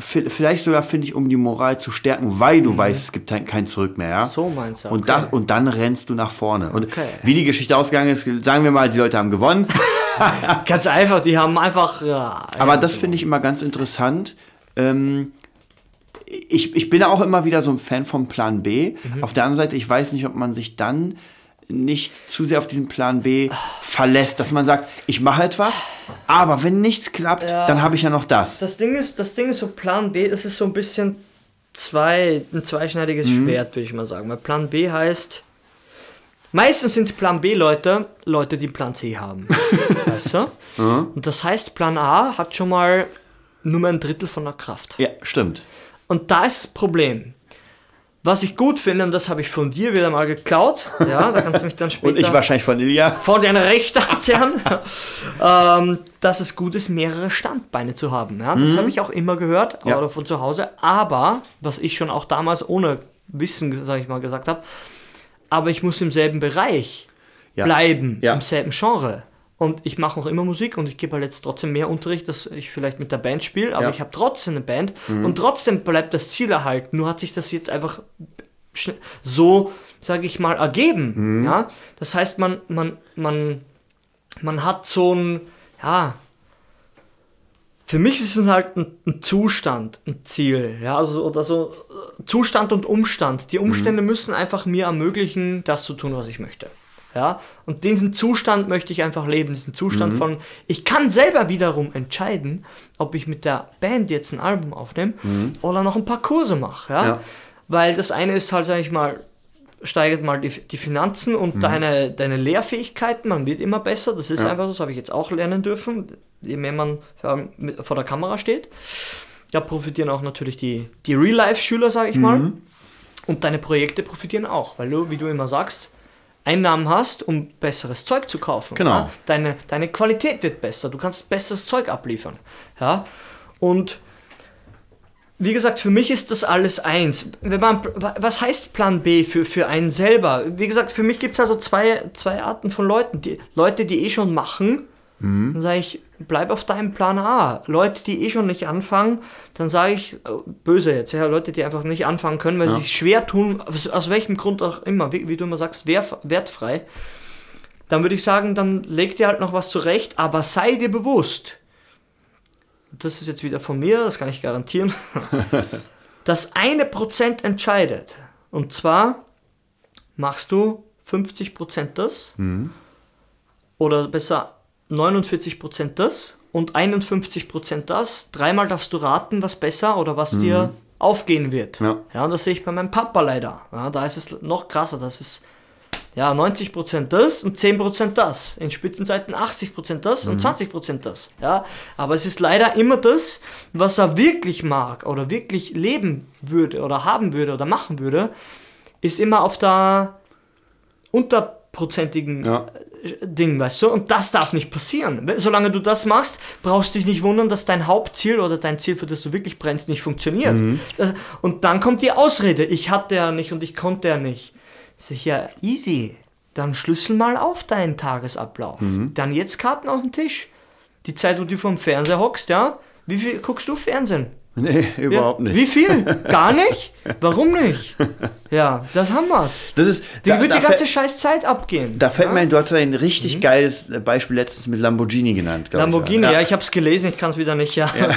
vi- Vielleicht sogar finde ich, um die Moral zu stärken, weil du weißt, es gibt kein, Zurück mehr. Ja? Mhm. So meinst du, Und, okay. das, und dann rennst du nach vorne. Und Okay. wie die Geschichte ausgegangen ist, sagen wir mal, die Leute haben gewonnen. Ganz einfach, die haben einfach. Ja, Aber das finde ich immer ganz interessant. Ähm, ich, ich bin auch immer wieder so ein Fan vom Plan B. Mhm. Auf der anderen Seite, ich weiß nicht, ob man sich dann nicht zu sehr auf diesen Plan B verlässt, dass man sagt, ich mache etwas, aber wenn nichts klappt, dann habe ich ja noch das. Das Ding ist, das Ding ist so Plan B, das ist so ein bisschen zwei, ein zweischneidiges Mhm. Schwert, würde ich mal sagen. Weil Plan B heißt, meistens sind Plan B Leute, Leute, die Plan C haben. weißt du? Und das heißt, Plan A hat schon mal nur mehr ein Drittel von der Kraft. Ja, stimmt. Und da ist das Problem. Was ich gut finde, und das habe ich von dir wieder mal geklaut, ja, da kannst du mich dann später Und ich wahrscheinlich von Ilja. von deiner Rechte erzählen, ähm, dass es gut ist, mehrere Standbeine zu haben. Ja? Das habe ich auch immer gehört, Ja. oder von zu Hause. Aber, was ich schon auch damals ohne Wissen, sage ich mal, gesagt habe, aber ich muss im selben Bereich Ja. bleiben, Ja. im selben Genre. Und ich mache noch immer Musik und ich gebe halt jetzt trotzdem mehr Unterricht, dass ich vielleicht mit der Band spiele, aber Ja. ich habe trotzdem eine Band Mhm. und trotzdem bleibt das Ziel erhalten. Nur hat sich das jetzt einfach so, sage ich mal, ergeben. Mhm. Ja? Das heißt, man, man, man, man hat so ein, ja, für mich ist es halt ein, ein Zustand, ein Ziel, ja, also oder so Zustand und Umstand. Die Umstände müssen einfach mir ermöglichen, das zu tun, was ich möchte. Ja, und diesen Zustand möchte ich einfach leben, diesen Zustand von, ich kann selber wiederum entscheiden, ob ich mit der Band jetzt ein Album aufnehme oder noch ein paar Kurse mache, ja? Ja. weil das eine ist halt, sag ich mal, steigert mal die, die Finanzen und deine, deine Lehrfähigkeiten, man wird immer besser, das ist Ja. einfach so, das habe ich jetzt auch lernen dürfen, je mehr man vor der Kamera steht. Da profitieren auch natürlich die, die Real-Life-Schüler, sage ich mal. Und deine Projekte profitieren auch, weil du, wie du immer sagst, Einnahmen hast, um besseres Zeug zu kaufen. Genau. Ja? Deine, deine Qualität wird besser, du kannst besseres Zeug abliefern. Ja? Und wie gesagt, für mich ist das alles eins. Wenn man, was heißt Plan B für, für einen selber? Wie gesagt, für mich gibt es also zwei, zwei Arten von Leuten. Die Leute, die eh schon machen, dann sage ich, bleib auf deinem Plan A. Leute, die eh schon nicht anfangen, dann sage ich, äh, böse jetzt, ja, Leute, die einfach nicht anfangen können, weil sie sich schwer tun, aus, welchem Grund auch immer, wie, wie du immer sagst, wer, wertfrei, dann würde ich sagen, dann leg dir halt noch was zurecht, aber sei dir bewusst, das ist jetzt wieder von mir, das kann ich garantieren, das eine Prozent entscheidet. Und zwar machst du 50 Prozent das oder besser 49 Prozent das und 51 Prozent das. Dreimal darfst du raten, was besser oder was dir aufgehen wird. Ja. ja, und das sehe ich bei meinem Papa leider. Ja, da ist es noch krasser. Das ist ja 90% das und 10% das. In Spitzenzeiten 80% das und 20% das. Ja, aber es ist leider immer das, was er wirklich mag oder wirklich leben würde oder haben würde oder machen würde, ist immer auf der unterprozentigen Ja. Ding, weißt du? Und das darf nicht passieren. Solange du das machst, brauchst du dich nicht wundern, dass dein Hauptziel oder dein Ziel, für das du wirklich brennst, nicht funktioniert. Das, und dann kommt die Ausrede, ich hatte ja nicht und ich konnte ja nicht. Sag ich, ja, easy. Dann schlüssel mal auf deinen Tagesablauf. Dann jetzt Karten auf den Tisch. Die Zeit, wo du vom Fernseher hockst, ja? Wie viel guckst du Fernsehen? Nee, überhaupt ja? nicht. Wie viel? Gar nicht? Warum nicht? Ja, das haben wir's. Das ist, Die da, wird da, die ganze scheiß Zeit abgehen. da fällt ja? mir ein, du hast ein richtig geiles Beispiel letztens mit Lamborghini genannt. glaub ich, Lamborghini, war. ja, ich habe es gelesen, ich kann es wieder nicht, ja.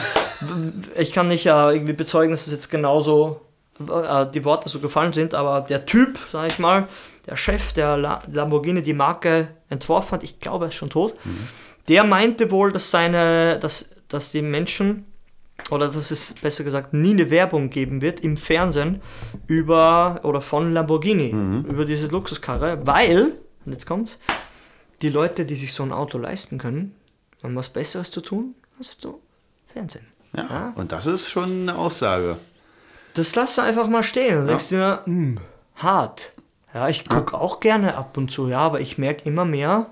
Ich kann nicht ja irgendwie bezeugen, dass es jetzt genauso äh, die Worte so gefallen sind, aber der Typ, sag ich mal, der Chef, der La Lamborghini die Marke entworfen hat, ich glaube, er ist schon tot, der meinte wohl, dass seine, dass, dass die Menschen oder dass es besser gesagt nie eine Werbung geben wird im Fernsehen über oder von Lamborghini über diese Luxuskarre, weil und jetzt kommt's, die Leute, die sich so ein Auto leisten können, haben was Besseres zu tun als zu Fernsehen. Ja. Ja. Und das ist schon eine Aussage. Das lässt du einfach mal stehen und denkst dir, hm, hart. Ja, ich gucke auch gerne ab und zu, ja, aber ich merke immer mehr,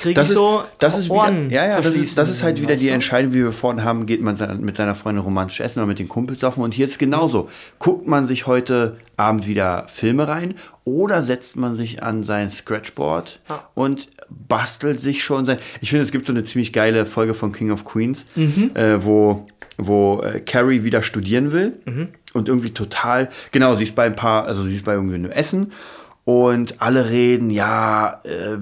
kriege Das ich ist, so das ist wieder, Ohren ja, ja, das ist, das ist halt wieder die du? Entscheidung, wie wir vorhin haben, geht man mit seiner Freundin romantisch essen oder mit den Kumpels saufen. Und hier ist es genauso. Guckt man sich heute Abend wieder Filme rein oder setzt man sich an sein Scratchboard Ja. und bastelt sich schon sein. Ich finde, es gibt so eine ziemlich geile Folge von King of Queens, Mhm. äh, wo, wo äh, Carrie wieder studieren will Mhm. und irgendwie total, genau, sie ist bei ein paar, also sie ist bei irgendwie einem Essen und alle reden, ja, äh,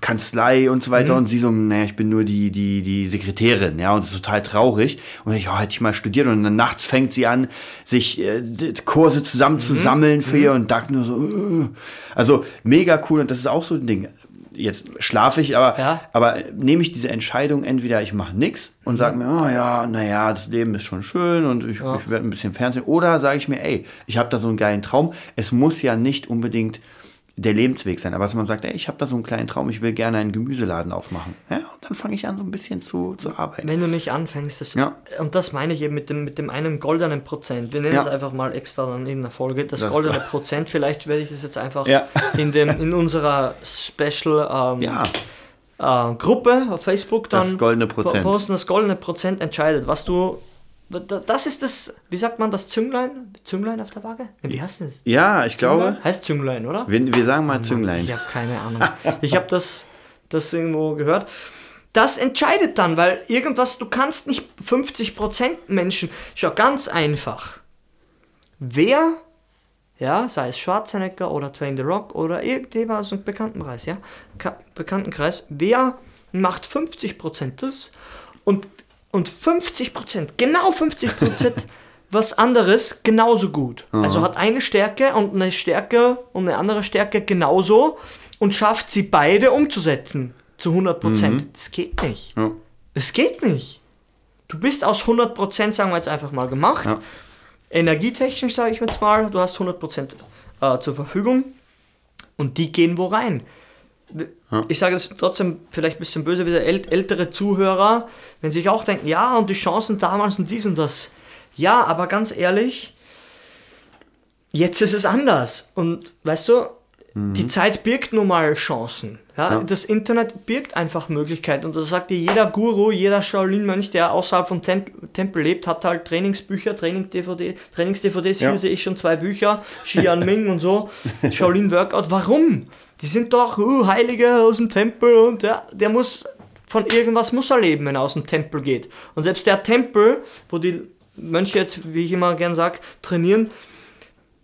Kanzlei und so weiter. Und sie so, naja, ich bin nur die, die, die Sekretärin, ja, und es ist total traurig. Und ich, oh, hätte ich mal studiert. Und dann nachts fängt sie an, sich äh, Kurse zusammen zu sammeln für ihr und Doug nur so, äh. also mega cool. Und das ist auch so ein Ding. Jetzt schlafe ich, aber, Ja. aber nehme ich diese Entscheidung, entweder ich mache nichts und sage mir, oh ja, naja, das Leben ist schon schön und ich, ich werde ein bisschen Fernsehen. Oder sage ich mir, ey, ich habe da so einen geilen Traum. Es muss ja nicht unbedingt der Lebensweg sein, aber dass man sagt, ey, ich habe da so einen kleinen Traum, ich will gerne einen Gemüseladen aufmachen. Ja, und dann fange ich an, so ein bisschen zu, zu arbeiten. Wenn du nicht anfängst, das, Ja. und das meine ich eben mit dem, mit dem einen goldenen Prozent. Wir nennen Ja. es einfach mal extra dann in der Folge. Das, Das- goldene Prozent, vielleicht werde ich das jetzt einfach Ja. in, dem, in unserer Special ähm, Ja, äh, Gruppe auf Facebook dann Das goldene Prozent. po- posten. Das goldene Prozent entscheidet, was du das ist das, wie sagt man das Zünglein? Zünglein auf der Waage? Wie heißt das? Ja, ich glaube, Heißt Zünglein, oder? wir, wir sagen mal Zünglein. Ich habe keine Ahnung. Ich habe das, das irgendwo gehört. Das entscheidet dann, weil irgendwas, du kannst nicht 50% Menschen, schau, ganz einfach. Wer, ja, sei es Schwarzenegger oder Twain the Rock oder irgendjemand aus einem Bekanntenkreis, ja, Ka Bekanntenkreis, wer macht 50% das und, und 50%, genau 50% was anderes genauso gut. Also hat eine Stärke und eine Stärke und eine andere Stärke genauso und schafft sie beide umzusetzen zu 100%. Das geht nicht. Ja. Es geht nicht. Du bist aus 100%, sagen wir jetzt einfach mal, gemacht. Ja. Energietechnisch, sage ich jetzt mal, du hast 100% äh, zur Verfügung und die gehen wo rein. Ich sage es trotzdem vielleicht ein bisschen böse, wieder äl ältere Zuhörer, wenn sich auch denken, ja, und die Chancen damals und dies und das. Ja, aber ganz ehrlich, jetzt ist es anders. Und weißt du, die Zeit birgt nun mal Chancen. Ja? Ja. Das Internet birgt einfach Möglichkeiten. Und das sagt dir jeder Guru, jeder Shaolin-Mönch, der außerhalb vom Tem Tempel lebt, hat halt Trainingsbücher, Training-DVD, Trainings-DVDs. Ja. Hier sehe ich schon zwei Bücher, Xian Ming und so, Shaolin-Workout. Warum? Die sind doch uh, Heilige aus dem Tempel und der, der muss von irgendwas muss er leben, wenn er aus dem Tempel geht. Und selbst der Tempel, wo die Mönche jetzt, wie ich immer gern sage, trainieren,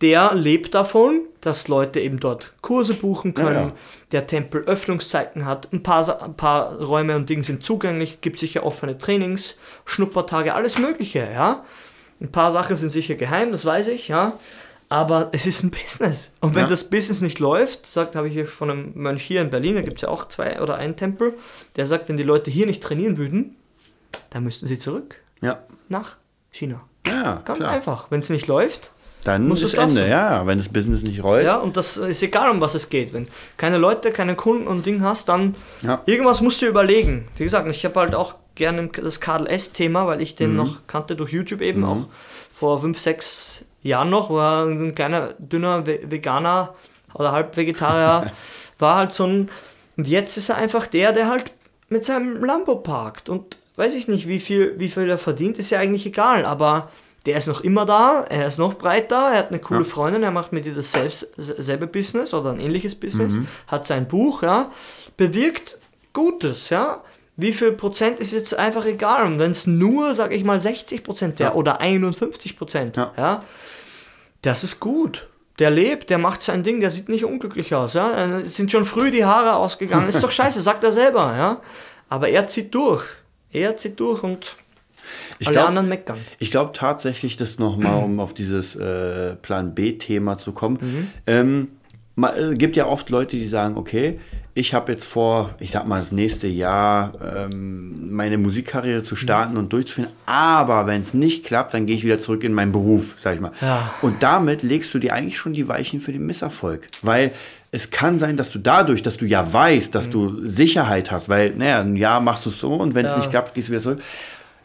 der lebt davon, dass Leute eben dort Kurse buchen können, Ja, ja. der Tempel Öffnungszeiten hat, ein paar, ein paar Räume und Dinge sind zugänglich, gibt sicher offene Trainings, Schnuppertage, alles Mögliche, ja. Ein paar Sachen sind sicher geheim, das weiß ich, ja. Aber es ist ein Business. Und wenn Ja. das Business nicht läuft, sagt, habe ich hier von einem Mönch hier in Berlin, da gibt es ja auch zwei oder einen Tempel, der sagt, wenn die Leute hier nicht trainieren würden, dann müssten sie zurück Ja, nach China. ja Ganz klar. einfach. Wenn es nicht läuft, Dann Musst ist lassen. Ende, ja. Wenn das Business nicht rollt. Ja, und das ist egal, um was es geht. Wenn keine Leute, keine Kunden und Ding hast, dann Ja. irgendwas musst du überlegen. Wie gesagt, ich habe halt auch gerne das Karl S-Thema, weil ich den Mhm. noch kannte durch YouTube eben auch vor fünf, sechs Jahren noch, war ein kleiner, dünner Ve- Veganer oder Halbvegetarier, war halt so ein, und jetzt ist er einfach der, der halt mit seinem Lambo parkt und weiß ich nicht, wie viel, wie viel er verdient, ist ja eigentlich egal, aber der ist noch immer da, er ist noch breiter, er hat eine coole Ja. Freundin, er macht mit ihr dasselbe Business oder ein ähnliches Business, hat sein Buch, ja, bewirkt Gutes, ja. Wie viel Prozent ist jetzt einfach egal. Und wenn es nur, sag ich mal, 60 Prozent wäre Ja. oder 51 Prozent, Ja. ja, das ist gut. Der lebt, der macht sein Ding, der sieht nicht unglücklich aus, ja. Es sind schon früh die Haare ausgegangen, ist doch scheiße, sagt er selber, ja. Aber er zieht durch. Er zieht durch und Ich alle glaub- anderen meckern. Ich glaube tatsächlich, dass nochmal, um auf dieses äh, Plan B-Thema zu kommen, Mhm. ähm, ma- es gibt ja oft Leute, die sagen, okay, ich habe jetzt vor, ich sag mal, das nächste Jahr ähm, meine Musikkarriere zu starten Mhm. und durchzuführen, aber wenn es nicht klappt, dann gehe ich wieder zurück in meinen Beruf, sag ich mal. Ja. Und damit legst du dir eigentlich schon die Weichen für den Misserfolg, weil es kann sein, dass du dadurch, dass du ja weißt, dass du Sicherheit hast, weil, naja, ein Jahr machst du es so und wenn es Mhm. Ja. nicht klappt, gehst du wieder zurück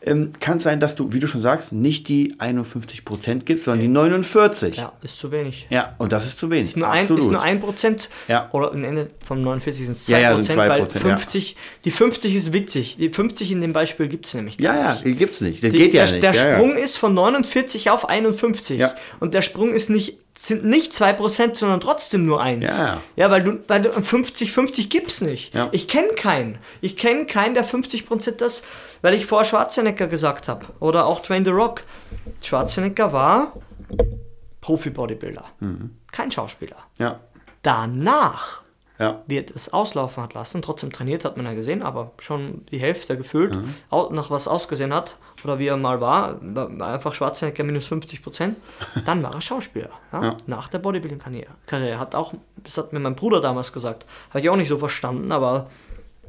ähm, kann es sein, dass du, wie du schon sagst, nicht die 51% gibst, sondern die 49. Ja. Ja, ist zu wenig. und das ist zu wenig. Ist nur, ein, ist nur ein Prozent Ja. oder am Ende vom 49 sind es Ja, 2 ja, sind Prozent, weil Prozent, ja. 50, die 50 ist witzig. Die 50 in dem Beispiel gibt es nämlich ja, gar ja, nicht. die gibt's nicht. Das Die, geht ja der, nicht. der ja, Sprung ja. ist von 49 auf 51. Ja. Und der Sprung ist nicht, sind nicht 2%, sondern trotzdem nur 1. Ja. ja weil du, weil du 50, 50 gibt's nicht. Ja. Ich Ich kenne keinen. Ich kenne keinen, der 50% das, weil ich vor Schwarzenegger gesagt habe. Oder auch Dwayne The Rock. Schwarzenegger war Profi-Bodybuilder. Mhm. Kein Schauspieler. ja, Danach ja. er es auslaufen hat lassen. Trotzdem trainiert hat man ja gesehen, aber schon die Hälfte gefühlt, au- nach was ausgesehen hat oder wie er mal war, einfach Schwarzenegger minus 50 Prozent. Dann war er Schauspieler. Ja? Ja. Nach der Bodybuilding-Karriere. Karriere. Hat auch, das hat mir mein Bruder damals gesagt. Habe ich auch nicht so verstanden, aber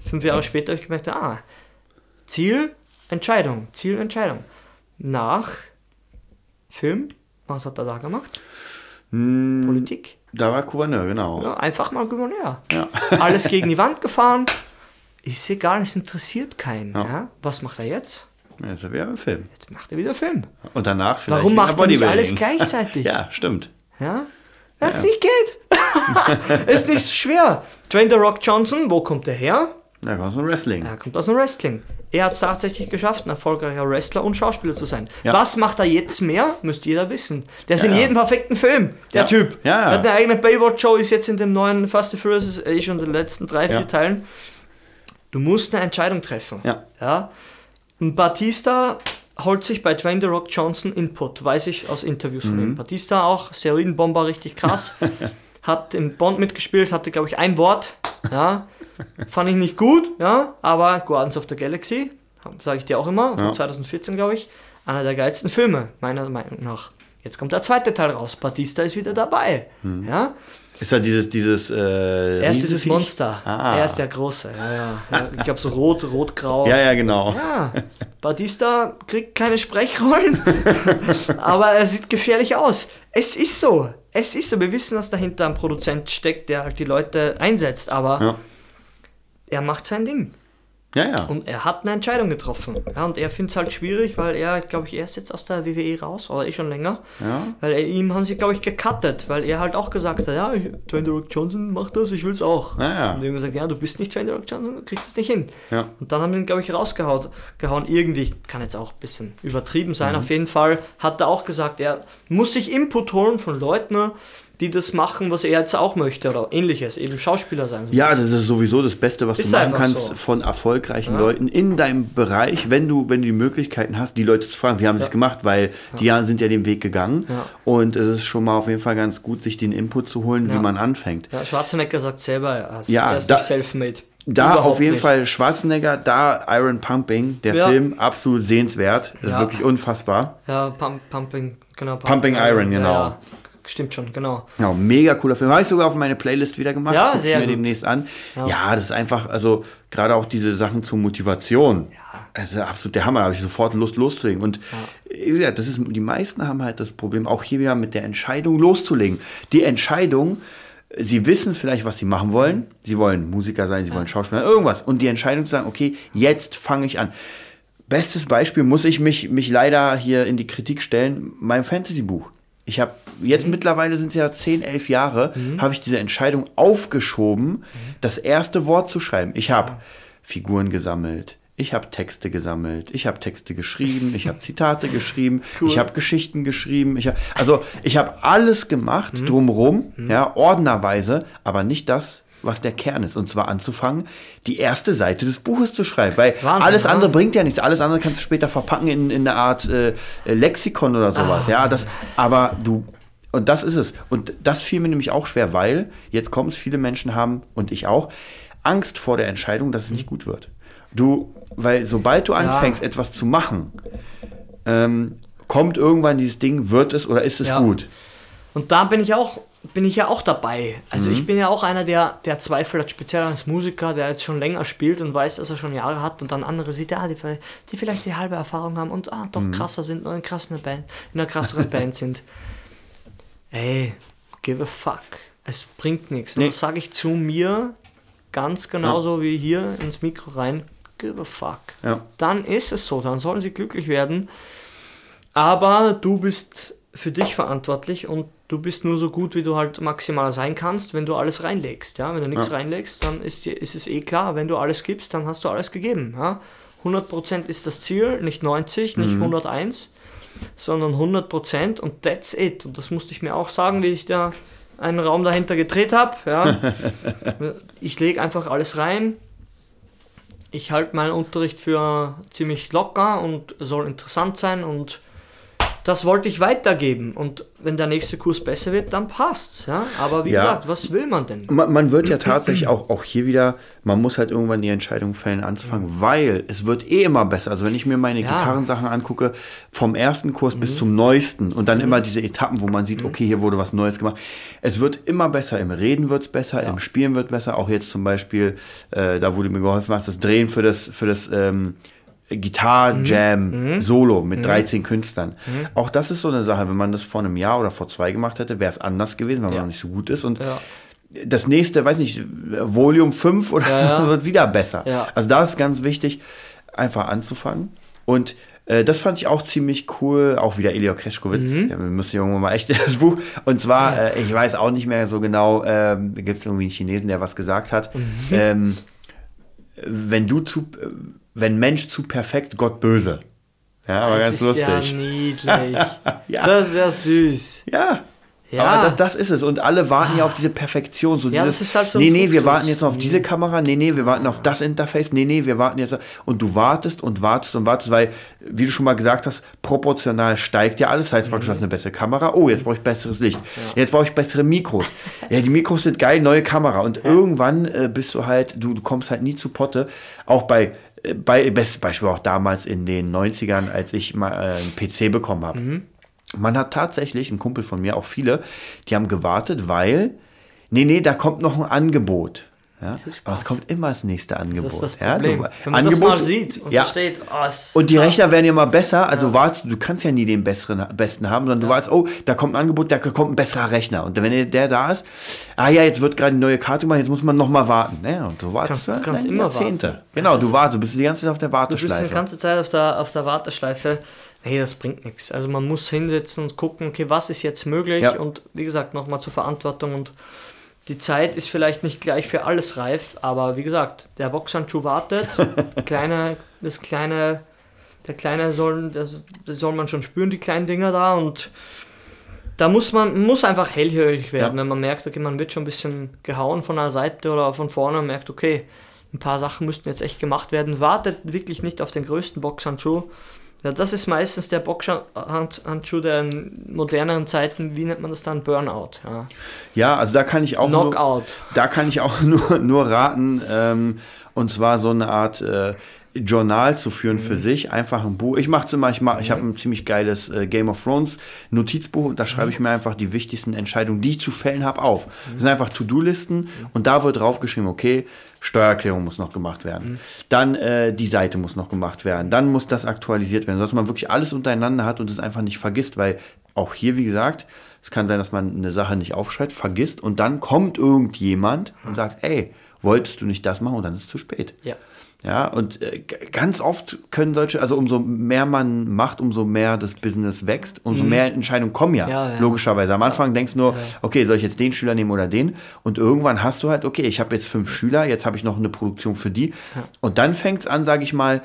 fünf Jahre später habe ich gemerkt, ah, Ziel, Entscheidung, Ziel, Entscheidung. Nach Film, was hat er da gemacht? Hm, Politik. da war Gouverneur, genau. Ja, einfach mal Gouverneur. Ja. Alles gegen die Wand gefahren. Ist egal, es interessiert keinen. Ja. Was macht er jetzt? Ja, ist ja wieder ein Film. Jetzt macht er wieder Film. Und danach vielleicht Warum macht er nicht alles gleichzeitig? ja, stimmt. Ja? Weil es nicht geht. ist nicht so schwer. Dwayne The Rock Johnson, wo kommt er her? Da kommt so ein Wrestling. Er kommt aus dem Wrestling. Er hat es tatsächlich geschafft, ein erfolgreicher Wrestler und Schauspieler zu sein. Ja. Was macht er jetzt mehr? Müsst jeder wissen. Der ist Ja, in ja. jedem perfekten Film, der. Typ. Ja, ja. Er hat eine eigene Baywatch-Show, ist jetzt in dem neuen Fast and Furious, ist eh schon in den letzten drei, vier Teilen. Du musst eine Entscheidung treffen. Ja. ja? Und Batista holt sich bei Dwayne The Rock Johnson Input, weiß ich aus Interviews von Mhm. ihm. Batista auch, Steroidenbomber, richtig krass. hat im Bond mitgespielt, hatte, glaube ich, ein Wort. Ja. Fand ich nicht gut, ja, aber Guardians of the Galaxy, sage ich dir auch immer, von Ja. 2014, glaube ich, einer der geilsten Filme, meiner Meinung nach. Jetzt kommt der zweite Teil raus. Batista ist wieder dabei. Mhm. Ja? Ist ja dieses, dieses, äh, Er ist dieses? Monster. Ah. Er ist der Große. Ja, ja. ja ich glaube so rot, rot-grau. Ja, ja, genau. Ja, Batista kriegt keine Sprechrollen, aber er sieht gefährlich aus. Es ist so. Es ist so. Wir wissen, dass dahinter ein Produzent steckt, der halt die Leute einsetzt, aber er macht sein Ding. ja. ja. Und er hat eine Entscheidung getroffen. Ja, und er findet es halt schwierig, weil er, glaube ich, er ist jetzt aus der WWE raus, oder eh schon länger. ja. Weil er, ihm haben sie, glaube ich, gecuttet, weil er halt auch gesagt hat, ja, Dwayne Rock Johnson macht das, ich will es auch. Ja, ja. Und die haben gesagt, ja, du bist nicht Dwayne Rock Johnson, du kriegst es nicht hin. Ja. Und dann haben sie ihn, glaube ich, rausgehauen. Gehauen. Irgendwie, kann jetzt auch ein bisschen übertrieben Mhm. sein, auf jeden Fall hat er auch gesagt, er muss sich Input holen von Leuten, die das machen, was er jetzt auch möchte oder ähnliches, eben Schauspieler sein. Ja, das ist sowieso das Beste, was Ist du machen kannst so. von erfolgreichen Ja. Leuten in deinem Bereich, wenn du, wenn du die Möglichkeiten hast, die Leute zu fragen, wie haben sie es Ja. gemacht, weil die ja. sind ja den Weg gegangen. Und es ist schon mal auf jeden Fall ganz gut, sich den Input zu holen, wie man anfängt. Ja, Schwarzenegger sagt selber, er ist, Ja, er ist da- nicht self-made. Da Überhaupt auf jeden nicht. Fall Schwarzenegger, da Iron Pumping, der Ja. Film, absolut sehenswert, Ja. wirklich unfassbar. Ja, Pump, Pumping, genau. Pumping Iron, genau. Ja. Stimmt schon, genau. Ja, mega cooler Film. Habe ich sogar auf meine Playlist wieder gemacht. Ja, Guck sehr mir gut. demnächst an. Ja. Ja. das ist einfach, also gerade auch diese Sachen zur Motivation. Das ist absolut der Hammer. Da habe ich sofort Lust loszulegen. Und wie gesagt, das ist, die meisten haben halt das Problem, auch hier wieder mit der Entscheidung loszulegen. Die Entscheidung, sie wissen vielleicht, was sie machen wollen. Sie wollen Musiker sein, sie wollen Schauspieler, irgendwas. Und die Entscheidung zu sagen, okay, jetzt fange ich an. Bestes Beispiel muss ich mich, mich leider hier in die Kritik stellen, mein Fantasy-Buch. Ich habe jetzt mittlerweile sind es ja 10, 11 Jahre, habe ich diese Entscheidung aufgeschoben, das erste Wort zu schreiben. Ich habe Figuren gesammelt, ich habe Texte gesammelt, ich habe Texte geschrieben, ich habe Zitate geschrieben, ich habe Geschichten geschrieben, ich hab, also ich habe alles gemacht drumrum, ja, ordnerweise, aber nicht das, was der Kern ist. Und zwar anzufangen, die erste Seite des Buches zu schreiben. Weil Wahnsinn, alles ja. andere bringt ja nichts. Alles andere kannst du später verpacken in, in eine Art äh, Lexikon oder sowas. Ja, das, aber du, und das ist es. Und das fiel mir nämlich auch schwer, weil jetzt kommt es, viele Menschen haben, und ich auch, Angst vor der Entscheidung, dass es nicht gut wird. Du, weil sobald du anfängst, etwas zu machen, ähm, kommt irgendwann dieses Ding, wird es oder ist es Ja. gut? Und da bin ich auch, bin ich ja auch dabei. Also Mhm. ich bin ja auch einer, der, der Zweifel hat, speziell als Musiker, der jetzt schon länger spielt und weiß, dass er schon Jahre hat und dann andere sieht, ja, die, die vielleicht die halbe Erfahrung haben und ah, doch Mhm. krasser sind und in, krassen Band, in einer krasseren Band sind. Ey, give a fuck. Es bringt nichts. Nee. Das sage ich zu mir ganz genauso wie hier ins Mikro rein. Give a fuck. Ja. Dann ist es so, dann sollen sie glücklich werden. Aber du bist für dich verantwortlich und du bist nur so gut, wie du halt maximal sein kannst, wenn du alles reinlegst. Ja? Wenn du nichts Ja. reinlegst, dann ist, dir, ist es eh klar, wenn du alles gibst, dann hast du alles gegeben. Ja? 100% ist das Ziel, nicht 90, nicht 101, sondern 100% und that's it. Und das musste ich mir auch sagen, wie ich da einen Raum dahinter gedreht habe. Ja? ich lege einfach alles rein. Ich halte meinen Unterricht für ziemlich locker und soll interessant sein und das wollte ich weitergeben. Und wenn der nächste Kurs besser wird, dann passt's. Ja? Aber wie Ja. gesagt, was will man denn? Man, man wird ja tatsächlich auch, auch hier wieder, man muss halt irgendwann die Entscheidung fällen, anzufangen, weil es wird eh immer besser. Also wenn ich mir meine Ja. Gitarrensachen angucke, vom ersten Kurs bis zum neuesten und dann immer diese Etappen, wo man sieht, okay, hier wurde was Neues gemacht. Es wird immer besser, im Reden wird es besser, Ja. im Spielen wird besser. Auch jetzt zum Beispiel, äh, da wurde mir geholfen, hast das Drehen für das, für das ähm, Gitar-Jam Solo mit 13 Künstlern. Auch das ist so eine Sache, wenn man das vor einem Jahr oder vor zwei gemacht hätte, wäre es anders gewesen, weil man Ja. noch nicht so gut ist. Und Ja. das nächste, weiß nicht, Volume 5 oder Ja, wird wieder besser. Also da ist ganz wichtig, einfach anzufangen. Und äh, das fand ich auch ziemlich cool, auch wieder Elio Kreschkowitz. Mhm. Ja, wir müssen irgendwann mal echt das Buch. Und zwar, äh, ich weiß auch nicht mehr so genau, ähm, gibt es irgendwie einen Chinesen, der was gesagt hat. Mhm. Ähm, wenn du zu, äh, wenn Mensch zu perfekt, Gott böse. Ja, aber das ganz ist lustig. ja niedlich. Ja. Das ist ja süß. Ja. Ja. Aber das, das ist es. Und alle warten ja auf diese Perfektion. So Ja, dieses, das ist halt so nee, nee, wir warten jetzt auf diese Kamera. Nee, nee, wir warten auf das Interface. Nee, nee, wir warten jetzt. Und du wartest und wartest und wartest, weil, wie du schon mal gesagt hast, proportional steigt ja alles. Das heißt praktisch, du hast eine bessere Kamera. Oh, jetzt brauche ich besseres Licht. Jetzt brauche ich bessere Mikros. Ja, die Mikros sind geil, neue Kamera. Und irgendwann äh, bist du halt, du, du kommst halt nie zu Potte. Auch bei, bei, bestes Beispiel auch damals in den 90ern, als ich mal äh, einen PC bekommen habe. Mhm. Man hat tatsächlich, ein Kumpel von mir, auch viele, die haben gewartet, weil, nee, nee, da kommt noch ein Angebot. Ja? Aber es kommt immer das nächste Angebot. Das ist das ja? Du, Wenn man das mal sieht und ja. versteht, oh, Und die. Rechner werden ja immer besser, also wartest, du kannst ja nie den besseren, besten haben, sondern du wartest, oh, da kommt ein Angebot, da kommt ein besserer Rechner. Und wenn der da ist, ah ja, jetzt wird gerade eine neue Karte gemacht, jetzt muss man noch mal warten. Ja, und du wartest Kannst- du dann kannst immer Jahrzehnte. warten. Genau, du wartest, du bist die ganze Zeit auf der Du bist Warteschleife. die ganze Zeit auf der, auf der Warteschleife. Nee, das bringt nichts. Also man muss hinsetzen und gucken, okay, was ist jetzt möglich? Ja. Und wie gesagt, nochmal zur Verantwortung. Und die Zeit ist vielleicht nicht gleich für alles reif, aber wie gesagt, der Boxhandschuh wartet. kleine, das kleine, der kleine soll, das, das soll man schon spüren, die kleinen Dinger da. Und da muss man muss einfach hellhörig werden, Ja. wenn man merkt, okay, man wird schon ein bisschen gehauen von der Seite oder von vorne und merkt, okay, ein paar Sachen müssten jetzt echt gemacht werden. Wartet wirklich nicht auf den größten Boxhandschuh. Ja, das ist meistens der Boxhandschuh der moderneren Zeiten, wie nennt man das dann? Burnout. Ja. Ja, also da kann ich auch nur, Knockout. da kann ich auch nur, nur raten, ähm, und zwar so eine Art äh, Journal zu führen für sich, einfach ein Buch. Ich mache es immer, ich, mach, ich habe ein ziemlich geiles äh, Game of Thrones Notizbuch und da schreibe ich mir einfach die wichtigsten Entscheidungen, die ich zu fällen habe, auf. Das sind einfach To-Do-Listen und da wird draufgeschrieben, okay, Steuererklärung muss noch gemacht werden. Dann äh, die Seite muss noch gemacht werden. Dann muss das aktualisiert werden, sodass man wirklich alles untereinander hat und es einfach nicht vergisst, weil auch hier, wie gesagt, es kann sein, dass man eine Sache nicht aufschreibt, vergisst und dann kommt irgendjemand und sagt, ey, wolltest du nicht das machen und dann ist es zu spät. Ja. Ja, und äh, ganz oft können solche, also umso mehr man macht, umso mehr das Business wächst, umso mehr Entscheidungen kommen ja, Mhm. Ja, ja. logischerweise. Am Anfang denkst du nur, okay, soll ich jetzt den Schüler nehmen oder den? Und irgendwann hast du halt, okay, ich habe jetzt fünf Schüler, jetzt habe ich noch eine Produktion für die. Und dann fängt es an, sage ich mal,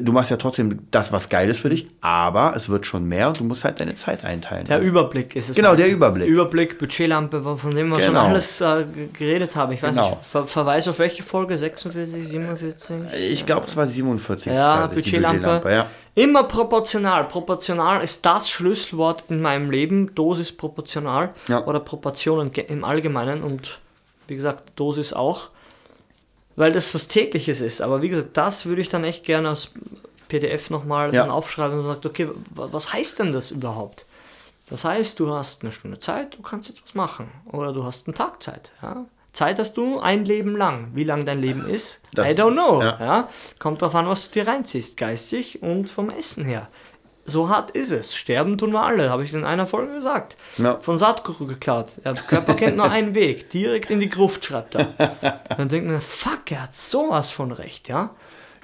du machst ja trotzdem das, was geil ist für dich, aber es wird schon mehr und du musst halt deine Zeit einteilen. Der Überblick ist es. Genau, halt. der Überblick. Überblick, Budgetlampe, von dem wir schon Genau. alles äh, geredet haben. Ich weiß Genau. nicht, ver Verweis auf welche Folge? 46, 47? ich glaube, es war 47. Ja, die Budgetlampe. ja. Immer proportional. Proportional ist das Schlüsselwort in meinem Leben. Dosis proportional Ja. oder Proportionen im Allgemeinen und wie gesagt, Dosis auch. Weil das was tägliches ist. Aber wie gesagt, das würde ich dann echt gerne als PDF nochmal Ja. dann aufschreiben und sagt, okay, wa- was heißt denn das überhaupt? Das heißt, du hast eine Stunde Zeit, du kannst jetzt was machen. Oder du hast einen Tag Zeit. Ja? Zeit hast du ein Leben lang. Wie lang dein Leben ist, Das- I don't know. ja. Ja. Kommt darauf an, was du dir reinziehst, geistig und vom Essen her. So hart ist es. Sterben tun wir alle, habe ich in einer Folge gesagt. Ja. Von Saatguru geklaut. Der Körper kennt nur einen Weg. Direkt in die Gruft, schreibt er. Dann denkt man, fuck, er hat sowas von recht, ja.